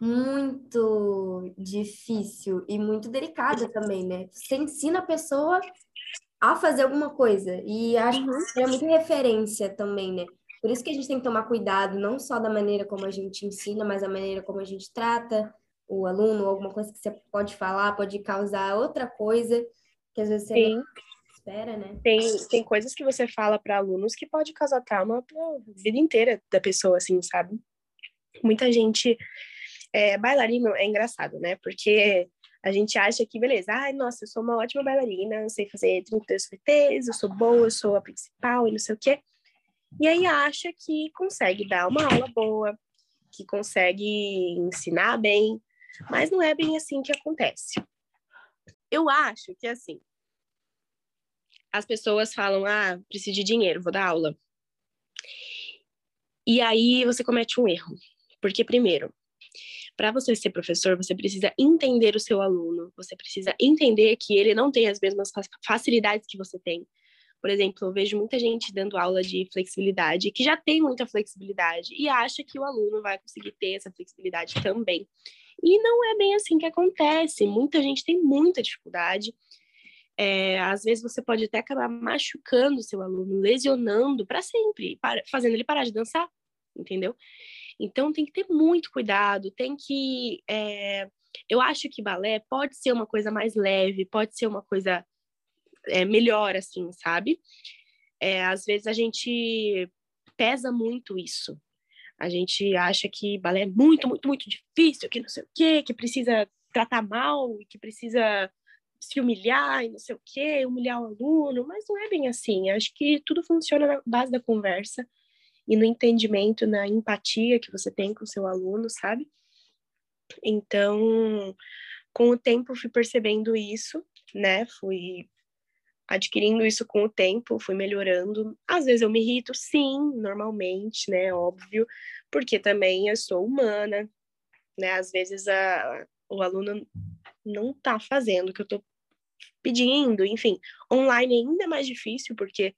muito difícil e muito delicada também, né? Você ensina a pessoa a fazer alguma coisa e acho uhum. que é muito referência também, né? Por isso que a gente tem que tomar cuidado não só da maneira como a gente ensina, mas da maneira como a gente trata o aluno, alguma coisa que você pode falar pode causar outra coisa que às vezes você Sim. não espera, né? Tem, tem coisas que você fala para alunos que pode causar trauma para vida inteira da pessoa, assim, sabe? Muita gente. É, bailarino é engraçado, né? Porque a gente acha que, beleza, ai, nossa, eu sou uma ótima bailarina, eu sei fazer 32 FTs, eu sou boa, eu sou a principal e não sei o quê. E aí acha que consegue dar uma aula boa, que consegue ensinar bem, mas não é bem assim que acontece. Eu acho que, assim, as pessoas falam: ah, preciso de dinheiro, vou dar aula. E aí você comete um erro. Porque, primeiro, para você ser professor, você precisa entender o seu aluno, você precisa entender que ele não tem as mesmas facilidades que você tem. Por exemplo, eu vejo muita gente dando aula de flexibilidade que já tem muita flexibilidade e acha que o aluno vai conseguir ter essa flexibilidade também. E não é bem assim que acontece. Muita gente tem muita dificuldade é, às vezes você pode até acabar machucando o seu aluno, lesionando para sempre, para, fazendo ele parar de dançar, entendeu? Então tem que ter muito cuidado, tem que. É, eu acho que balé pode ser uma coisa mais leve, pode ser uma coisa é, melhor, assim, sabe? É, às vezes a gente pesa muito isso. A gente acha que balé é muito, muito, muito difícil, que não sei o quê, que precisa tratar mal, que precisa se humilhar e não sei o quê, humilhar o aluno, mas não é bem assim. Acho que tudo funciona na base da conversa e no entendimento, na empatia que você tem com o seu aluno, sabe? Então, com o tempo fui percebendo isso, né? Fui adquirindo isso com o tempo, fui melhorando. Às vezes eu me irrito, sim, normalmente, né? Óbvio, porque também eu sou humana, né? Às vezes a, o aluno não tá fazendo o que eu tô pedindo, enfim. Online é ainda mais difícil, porque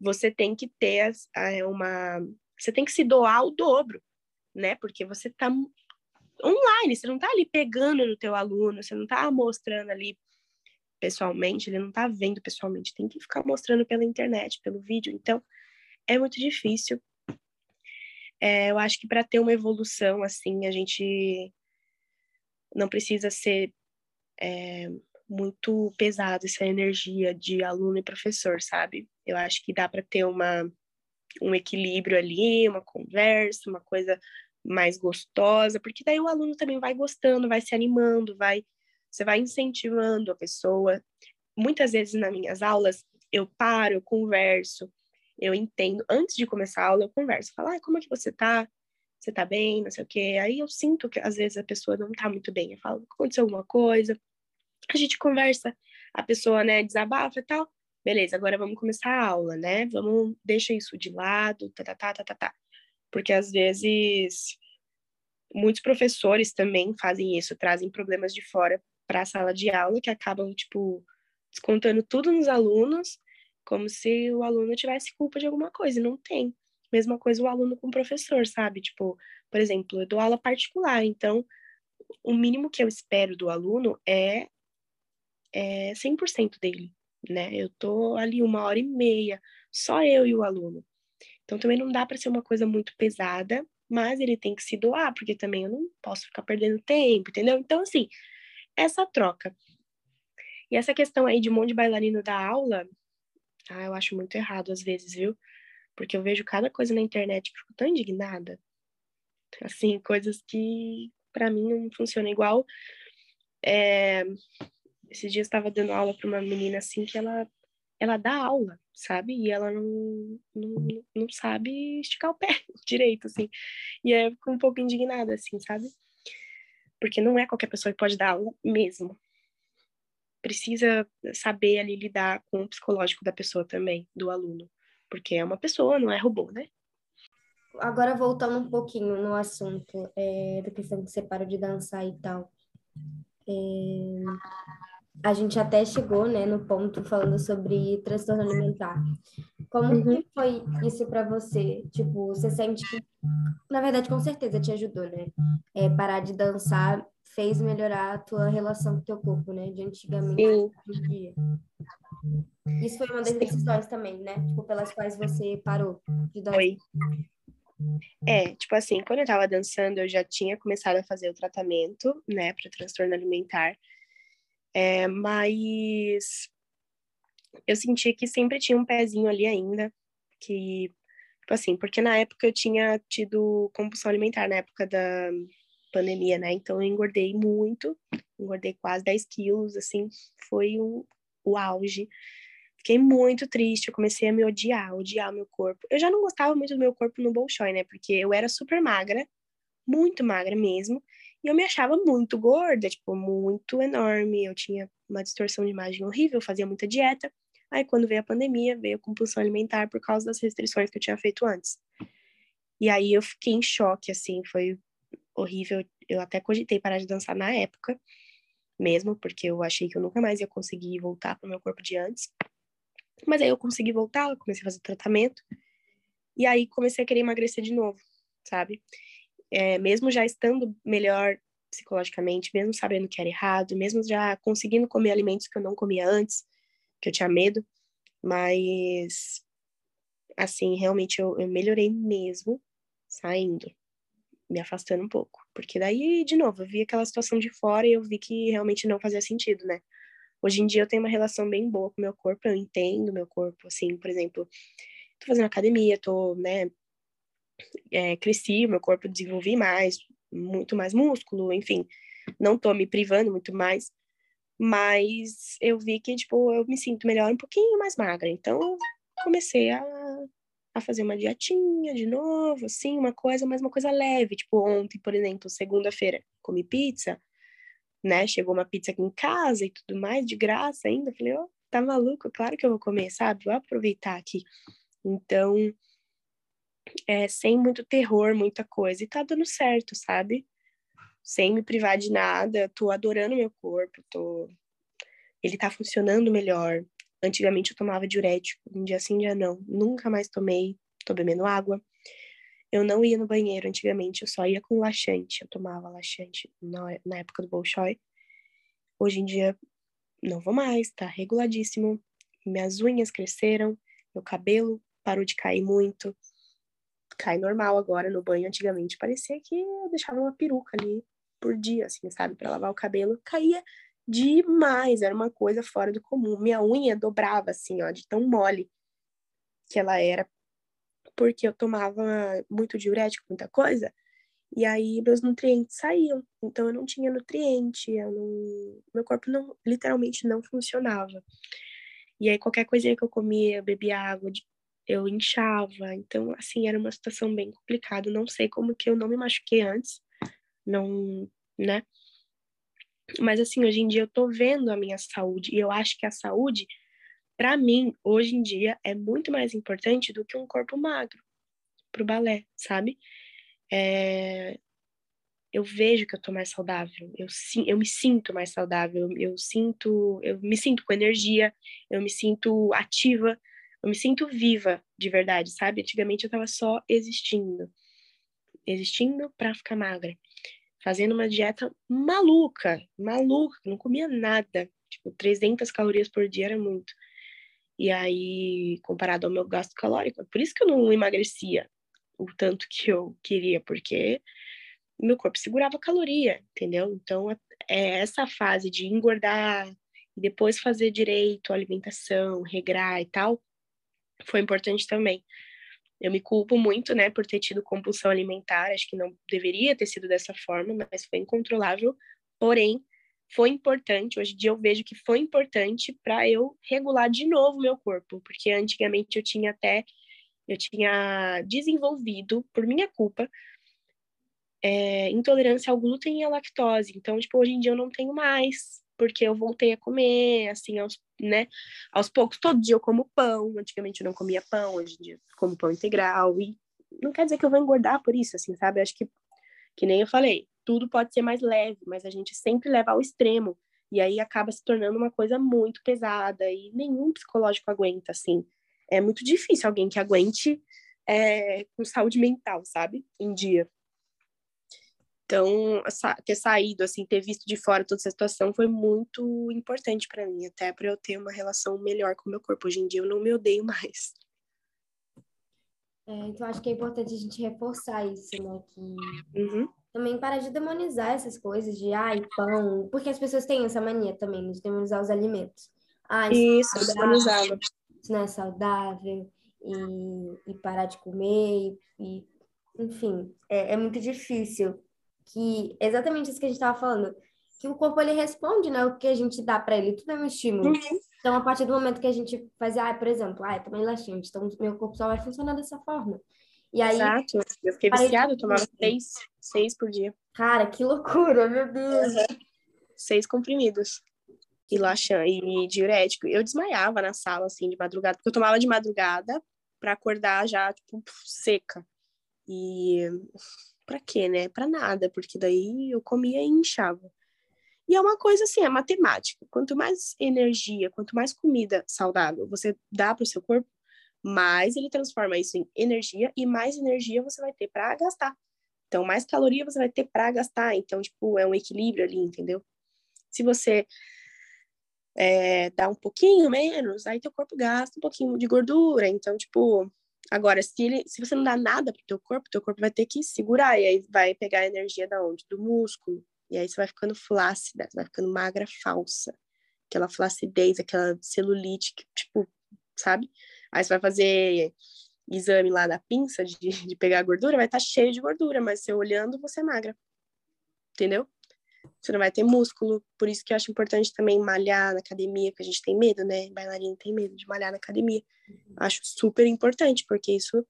você tem que ter uma. Você tem que se doar o dobro, né? Porque você tá online, você não tá ali pegando no teu aluno, você não tá mostrando ali pessoalmente, ele não tá vendo pessoalmente, tem que ficar mostrando pela internet, pelo vídeo. Então, é muito difícil. É, eu acho que para ter uma evolução assim, a gente não precisa ser é, muito pesado essa energia de aluno e professor, sabe? Eu acho que dá para ter uma, um equilíbrio ali, uma conversa, uma coisa mais gostosa, porque daí o aluno também vai gostando, vai se animando, vai você vai incentivando a pessoa. Muitas vezes nas minhas aulas eu paro, eu converso, eu entendo. Antes de começar a aula, eu converso, falo, ah, como é que você tá? Você tá bem? Não sei o quê. Aí eu sinto que às vezes a pessoa não tá muito bem. Eu falo, aconteceu alguma coisa? A gente conversa, a pessoa, né, desabafa e tal. Beleza, agora vamos começar a aula, né? Vamos, deixa isso de lado, tá, tá, tá, tá, tá, tá. Porque às vezes muitos professores também fazem isso, trazem problemas de fora para a sala de aula, que acabam, tipo, descontando tudo nos alunos, como se o aluno tivesse culpa de alguma coisa, e não tem. Mesma coisa o aluno com o professor, sabe? Tipo, por exemplo, eu dou aula particular, então o mínimo que eu espero do aluno é, é 100% dele, né? Eu tô ali uma hora e meia, só eu e o aluno. Então também não dá para ser uma coisa muito pesada, mas ele tem que se doar, porque também eu não posso ficar perdendo tempo, entendeu? Então, assim, essa troca. E essa questão aí de um monte de bailarino da aula, ah, eu acho muito errado às vezes, viu? Porque eu vejo cada coisa na internet e fico tão indignada. Assim, coisas que para mim não funcionam igual. É... Esses dias estava dando aula para uma menina assim que ela ela dá aula, sabe? E ela não, não, não sabe esticar o pé direito, assim. E aí eu fico um pouco indignada, assim, sabe? Porque não é qualquer pessoa que pode dar aula mesmo. Precisa saber ali lidar com o psicológico da pessoa também, do aluno, porque é uma pessoa, não é robô, né? Agora voltando um pouquinho no assunto é, da questão que você parou de dançar e tal. É, a gente até chegou, né, no ponto falando sobre transtorno alimentar. Como uhum. que foi isso para você? Tipo, você sente que, na verdade, com certeza te ajudou, né? É, parar de dançar fez melhorar a tua relação com o teu corpo, né? De antigamente Sim. Isso foi uma das decisões também, né? Tipo, pelas quais você parou de dançar. Foi. É, tipo assim, quando eu tava dançando, eu já tinha começado a fazer o tratamento, né, para transtorno alimentar. É, mas eu senti que sempre tinha um pezinho ali ainda, que, assim, porque na época eu tinha tido compulsão alimentar, na época da pandemia, né? Então eu engordei muito, engordei quase 10 quilos, assim, foi um, o auge. Fiquei muito triste, eu comecei a me odiar, odiar o meu corpo. Eu já não gostava muito do meu corpo no Bolshoi, né? Porque eu era super magra, muito magra mesmo, e eu me achava muito gorda, tipo, muito enorme. Eu tinha uma distorção de imagem horrível, fazia muita dieta. Aí, quando veio a pandemia, veio a compulsão alimentar por causa das restrições que eu tinha feito antes. E aí eu fiquei em choque, assim, foi horrível. Eu até cogitei parar de dançar na época, mesmo, porque eu achei que eu nunca mais ia conseguir voltar para o meu corpo de antes. Mas aí eu consegui voltar, eu comecei a fazer tratamento. E aí comecei a querer emagrecer de novo, sabe? É, mesmo já estando melhor psicologicamente, mesmo sabendo que era errado, mesmo já conseguindo comer alimentos que eu não comia antes, que eu tinha medo, mas assim, realmente eu, eu melhorei mesmo saindo, me afastando um pouco, porque daí, de novo, eu vi aquela situação de fora e eu vi que realmente não fazia sentido, né? Hoje em dia eu tenho uma relação bem boa com meu corpo, eu entendo meu corpo, assim, por exemplo, tô fazendo academia, tô, né, é, cresci, meu corpo desenvolvi mais, muito mais músculo, enfim, não tô me privando muito mais, mas eu vi que, tipo, eu me sinto melhor um pouquinho mais magra. Então, comecei a, a fazer uma dietinha de novo, assim, uma coisa, mas uma coisa leve. Tipo, ontem, por exemplo, segunda-feira, comi pizza, né? Chegou uma pizza aqui em casa e tudo mais, de graça ainda. Falei, ó, oh, tá maluco? Claro que eu vou comer, sabe? Vou aproveitar aqui. Então, é, sem muito terror, muita coisa. E tá dando certo, sabe? Sem me privar de nada, tô adorando meu corpo, tô ele tá funcionando melhor. Antigamente eu tomava diurético, um dia sim, dia não. Nunca mais tomei, tô bebendo água. eu não ia no banheiro antigamente, eu só ia com laxante. Eu tomava laxante na, na época do Bolshoi. Hoje em dia, não vou mais, tá reguladíssimo. Minhas unhas cresceram, meu cabelo parou de cair muito. Cai normal agora no banho. Antigamente parecia que eu deixava uma peruca ali por dia, assim, sabe, para lavar o cabelo. Caía demais, era uma coisa fora do comum. Minha unha dobrava, assim, ó, de tão mole que ela era porque eu tomava muito diurético, muita coisa, e aí meus nutrientes saíam. Então eu não tinha nutriente, eu não... meu corpo não literalmente não funcionava. E aí qualquer coisinha que eu comia, eu bebia água, eu inchava. Então assim, era uma situação bem complicada. Não sei como que eu não me machuquei antes. Não, né? Mas assim, hoje em dia eu tô vendo a minha saúde e eu acho que a saúde para mim, hoje em dia, é muito mais importante do que um corpo magro pro balé, sabe? É... Eu vejo que eu tô mais saudável, eu, eu me sinto mais saudável, eu sinto, eu me sinto com energia, eu me sinto ativa, eu me sinto viva de verdade, sabe? Antigamente eu tava só existindo, existindo para ficar magra, fazendo uma dieta maluca, maluca, não comia nada, tipo 300 calorias por dia era muito. E aí, comparado ao meu gasto calórico, é por isso que eu não emagrecia o tanto que eu queria, porque meu corpo segurava caloria, entendeu? Então, é, é essa fase de engordar e depois fazer direito alimentação, regrar e tal, foi importante também. Eu me culpo muito, né, por ter tido compulsão alimentar, acho que não deveria ter sido dessa forma, mas foi incontrolável. Porém, foi importante, hoje em dia eu vejo que foi importante para eu regular de novo meu corpo, porque antigamente eu tinha até, eu tinha desenvolvido, por minha culpa, é, intolerância ao glúten e à lactose. Então, tipo, hoje em dia eu não tenho mais, porque eu voltei a comer, assim, aos, né, aos poucos. Todo dia eu como pão, antigamente eu não comia pão, hoje em dia eu como pão integral, e não quer dizer que eu vou engordar por isso, assim, sabe? Acho que, que nem eu falei, tudo pode ser mais leve, mas a gente sempre leva ao extremo. E aí acaba se tornando uma coisa muito pesada e nenhum psicológico aguenta, assim. É muito difícil alguém que aguente é, com saúde mental, sabe? Em dia. Então, ter saído, assim, ter visto de fora toda essa situação foi muito importante para mim, até para eu ter uma relação melhor com o meu corpo. Hoje em dia eu não me odeio mais. É, então, acho que é importante a gente reforçar isso, né? Que uhum também parar de demonizar essas coisas de ai, pão, porque as pessoas têm essa mania também de demonizar os alimentos. Ah, isso, isso, é isso não é saudável, e, e parar de comer, e, e enfim, é, é, muito difícil. Que exatamente isso que a gente estava falando, que o corpo ele responde, né? O que a gente dá para ele, tudo é um estímulo. Uhum. Então, a partir do momento que a gente faz, ah, por exemplo, ah, eu tomei laxante, então meu corpo só vai funcionar dessa forma. E aí, Exato. Eu fiquei viciada, eu tomava seis, seis por dia. Cara, que loucura, meu Deus. Uhum. Seis comprimidos. E laxan, e diurético. Eu desmaiava na sala, assim, de madrugada, porque eu tomava de madrugada para acordar já, tipo, seca. E pra quê, né? Pra nada, porque daí eu comia e inchava. E é uma coisa assim, é matemática. Quanto mais energia, quanto mais comida saudável você dá para o seu corpo, mais ele transforma isso em energia e mais energia você vai ter para gastar. Então, mais caloria você vai ter para gastar. Então, tipo, é um equilíbrio ali, entendeu? Se você é, dá um pouquinho menos, aí teu corpo gasta um pouquinho de gordura. Então, tipo, agora, se, ele, se você não dá nada pro teu corpo, teu corpo vai ter que segurar. E aí vai pegar a energia da onde? Do músculo. E aí você vai ficando flácida, vai ficando magra falsa. Aquela flacidez, aquela celulite, que, tipo, sabe? Aí você vai fazer exame lá na pinça de, de pegar a gordura, vai estar tá cheio de gordura, mas você olhando, você é magra. Entendeu? Você não vai ter músculo, por isso que eu acho importante também malhar na academia, porque a gente tem medo, né? Bailarina tem medo de malhar na academia. Uhum. Acho super importante, porque isso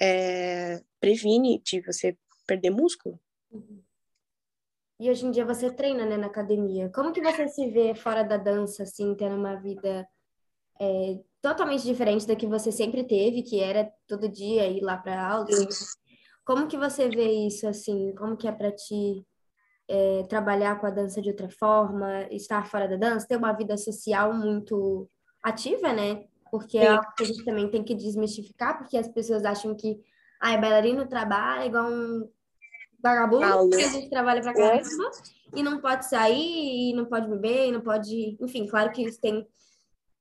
é, previne de você perder músculo. Uhum. E hoje em dia você treina, né, na academia. Como que você se vê fora da dança, assim, tendo uma vida é, totalmente diferente da que você sempre teve, que era todo dia ir lá para aula. Como que você vê isso assim? Como que é para ti é, trabalhar com a dança de outra forma, estar fora da dança, ter uma vida social muito ativa, né? Porque é algo que a gente também tem que desmistificar, porque as pessoas acham que ai, bailarino trabalha igual um vagabundo, porque a gente trabalha pra caramba, e não pode sair, e não pode beber, e não pode. Enfim, claro que isso tem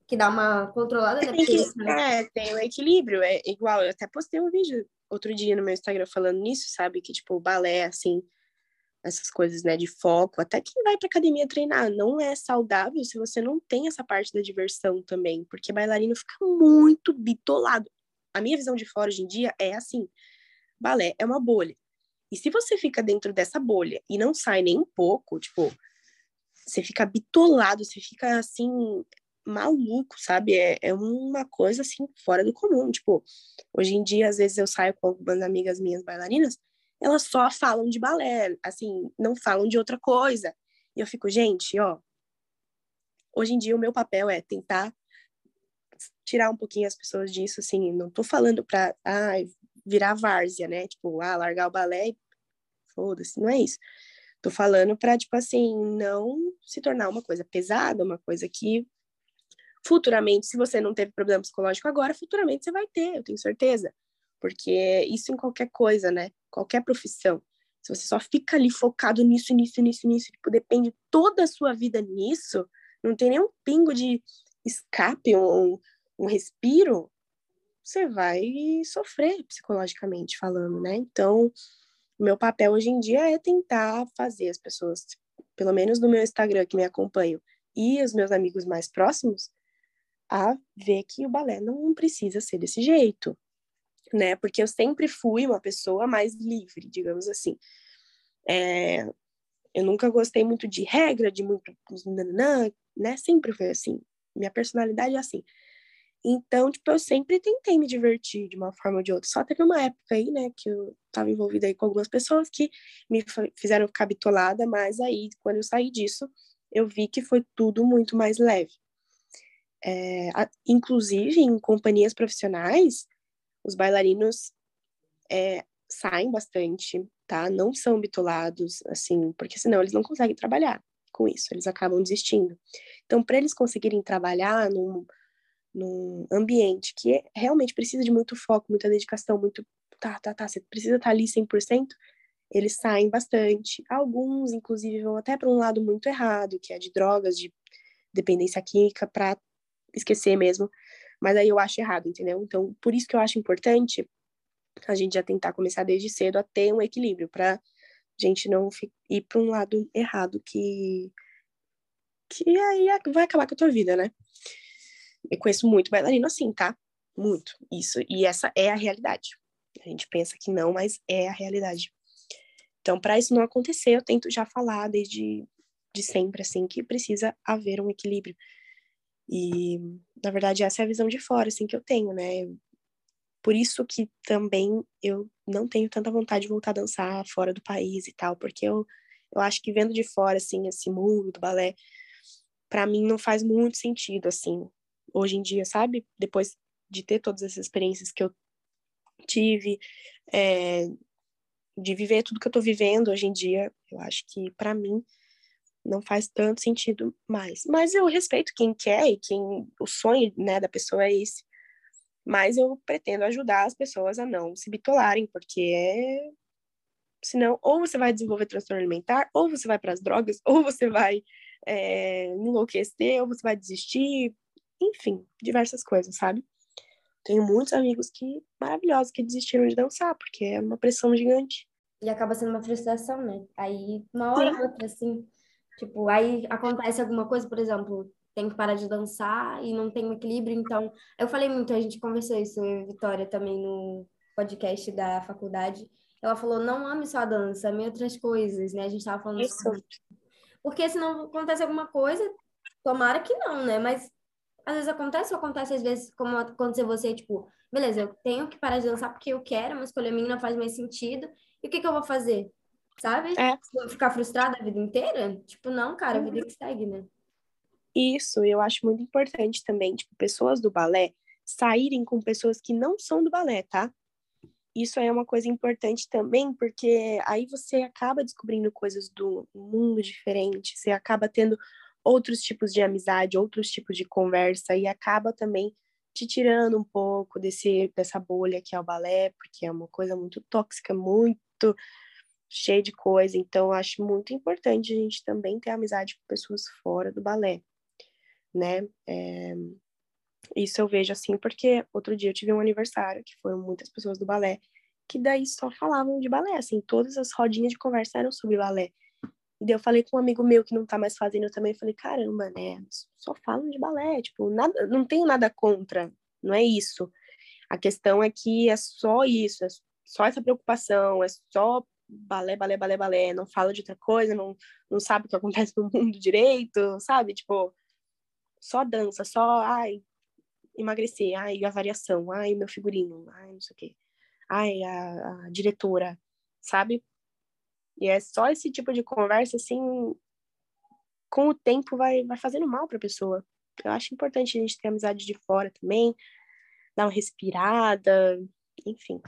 que dar uma controlada, né? Tem que, né? É, tem o um equilíbrio, é igual, eu até postei um vídeo outro dia no meu Instagram falando nisso, sabe? Que, tipo, o balé, assim, essas coisas, né, de foco, até quem vai pra academia treinar, não é saudável se você não tem essa parte da diversão também, porque bailarino fica muito bitolado. A minha visão de fora hoje em dia é assim, balé é uma bolha. E se você fica dentro dessa bolha e não sai nem um pouco, tipo, você fica bitolado, você fica assim, maluco, sabe? É, é uma coisa assim, fora do comum. Tipo, hoje em dia, às vezes eu saio com algumas amigas minhas bailarinas, elas só falam de balé, assim, não falam de outra coisa. E eu fico, gente, ó, hoje em dia o meu papel é tentar tirar um pouquinho as pessoas disso, assim, não tô falando pra ah, virar várzea, né? Tipo, ah, largar o balé e foda-se, não é isso. Tô falando pra, tipo assim, não se tornar uma coisa pesada, uma coisa que futuramente, se você não teve problema psicológico agora, futuramente você vai ter, eu tenho certeza. Porque isso em qualquer coisa, né? Qualquer profissão. Se você só fica ali focado nisso, nisso, nisso, nisso, tipo, depende toda a sua vida nisso, não tem nenhum pingo de escape, um, um respiro, você vai sofrer psicologicamente falando, né? Então, o meu papel hoje em dia é tentar fazer as pessoas, pelo menos no meu Instagram que me acompanham, e os meus amigos mais próximos, a ver que o balé não precisa ser desse jeito, né? Porque eu sempre fui uma pessoa mais livre, digamos assim. É, eu nunca gostei muito de regra, de muito né? Sempre foi assim. Minha personalidade é assim. Então, tipo, eu sempre tentei me divertir de uma forma ou de outra. Só teve uma época aí, né, que eu tava envolvida aí com algumas pessoas que me fizeram ficar bitolada, mas aí, quando eu saí disso, eu vi que foi tudo muito mais leve. É, inclusive, em companhias profissionais, os bailarinos é, saem bastante, tá? Não são bitolados, assim, porque senão eles não conseguem trabalhar com isso, eles acabam desistindo. Então, para eles conseguirem trabalhar num, num ambiente que realmente precisa de muito foco, muita dedicação, muito. Tá, tá, tá, você precisa estar tá ali 100%, eles saem bastante. Alguns, inclusive, vão até para um lado muito errado, que é de drogas, de dependência química, para esquecer mesmo. Mas aí eu acho errado, entendeu? Então, por isso que eu acho importante a gente já tentar começar desde cedo a ter um equilíbrio, para gente não ir para um lado errado que que aí vai acabar com a tua vida, né? Eu conheço muito bailarino assim, tá? Muito. Isso. E essa é a realidade. A gente pensa que não, mas é a realidade. Então, para isso não acontecer, eu tento já falar desde de sempre assim que precisa haver um equilíbrio. E, na verdade, essa é a visão de fora, assim, que eu tenho, né? Por isso que também eu não tenho tanta vontade de voltar a dançar fora do país e tal, porque eu, eu acho que vendo de fora, assim, esse mundo do balé, para mim não faz muito sentido, assim, hoje em dia, sabe? Depois de ter todas essas experiências que eu tive, é, de viver tudo que eu tô vivendo hoje em dia, eu acho que para mim não faz tanto sentido mais. Mas eu respeito quem quer e quem o sonho, né, da pessoa é esse. Mas eu pretendo ajudar as pessoas a não se bitolarem, porque é senão ou você vai desenvolver transtorno alimentar, ou você vai para as drogas, ou você vai é, enlouquecer, ou você vai desistir, enfim, diversas coisas, sabe? Tenho muitos amigos que maravilhosos que desistiram de dançar, porque é uma pressão gigante. E acaba sendo uma frustração, né? Aí, uma hora ou outra, assim, Tipo, aí acontece alguma coisa, por exemplo, tem que parar de dançar e não tem um equilíbrio, então. Eu falei muito, a gente conversou isso, Vitória também no podcast da faculdade. Ela falou: não ame só a dança, ame outras coisas, né? A gente tava falando isso. Sobre... Porque senão acontece alguma coisa, tomara que não, né? Mas às vezes acontece, ou acontece às vezes, como aconteceu você, tipo, beleza, eu tenho que parar de dançar porque eu quero, uma escolha minha não faz mais sentido. E o que que eu vou fazer? Sabe? É. Ficar frustrada a vida inteira? Tipo, não, cara, a vida que segue, né? Isso, eu acho muito importante também, tipo, pessoas do balé saírem com pessoas que não são do balé, tá? Isso é uma coisa importante também, porque aí você acaba descobrindo coisas do mundo diferente, você acaba tendo outros tipos de amizade, outros tipos de conversa e acaba também te tirando um pouco desse dessa bolha que é o balé, porque é uma coisa muito tóxica, muito cheia de coisa. Então, acho muito importante a gente também ter amizade com pessoas fora do balé, né? É... Isso eu vejo assim, porque outro dia eu tive um aniversário que foram muitas pessoas do balé, que daí só falavam de balé, assim, todas as rodinhas de conversa eram sobre balé. E daí eu falei com um amigo meu que não tá mais fazendo também, falei, caramba, né, só falam de balé, tipo, nada, não tenho nada contra, não é isso. A questão é que é só isso, é só essa preocupação, é só balé, balé, balé, balé, não fala de outra coisa, não, não sabe o que acontece no mundo direito, sabe? Tipo, só dança, só, ai, emagrecer, ai, a variação, ai, meu figurino, ai, não sei o quê, ai, a, a diretora, sabe? E é só esse tipo de conversa, assim, com o tempo vai, vai fazendo mal para a pessoa. Eu acho importante a gente ter amizade de fora também, dar uma respirada, enfim.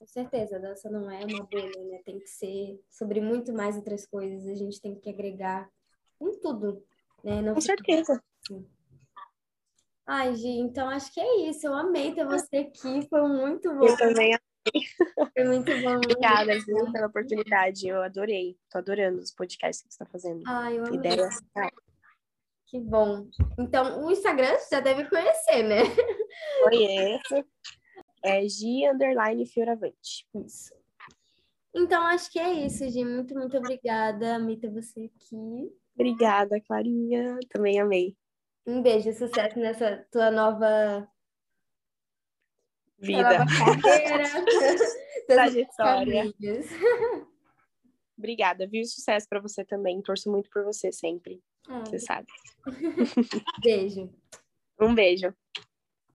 Com certeza, a dança não é uma bolha, né? Tem que ser sobre muito mais outras coisas. A gente tem que agregar em tudo, né? Não Com certeza. Assim. Ai, Gi, então acho que é isso. Eu amei ter você aqui, foi muito bom. Eu também foi muito bom. Obrigada, viu, pela oportunidade. Eu adorei. Tô adorando os podcasts que você está fazendo. Ai, eu amei. Ideias. Que bom. Então, o Instagram você já deve conhecer, né? Conheço. É G underline Fioravante. Isso. Então, acho que é isso, Gi. Muito, muito obrigada. Amei ter você aqui. Obrigada, Clarinha. Também amei. Um beijo, sucesso nessa tua nova vida. Trajetória. Obrigada, viu? Sucesso para você também. Torço muito por você sempre. Ah, você sabe. Beijo. Um beijo.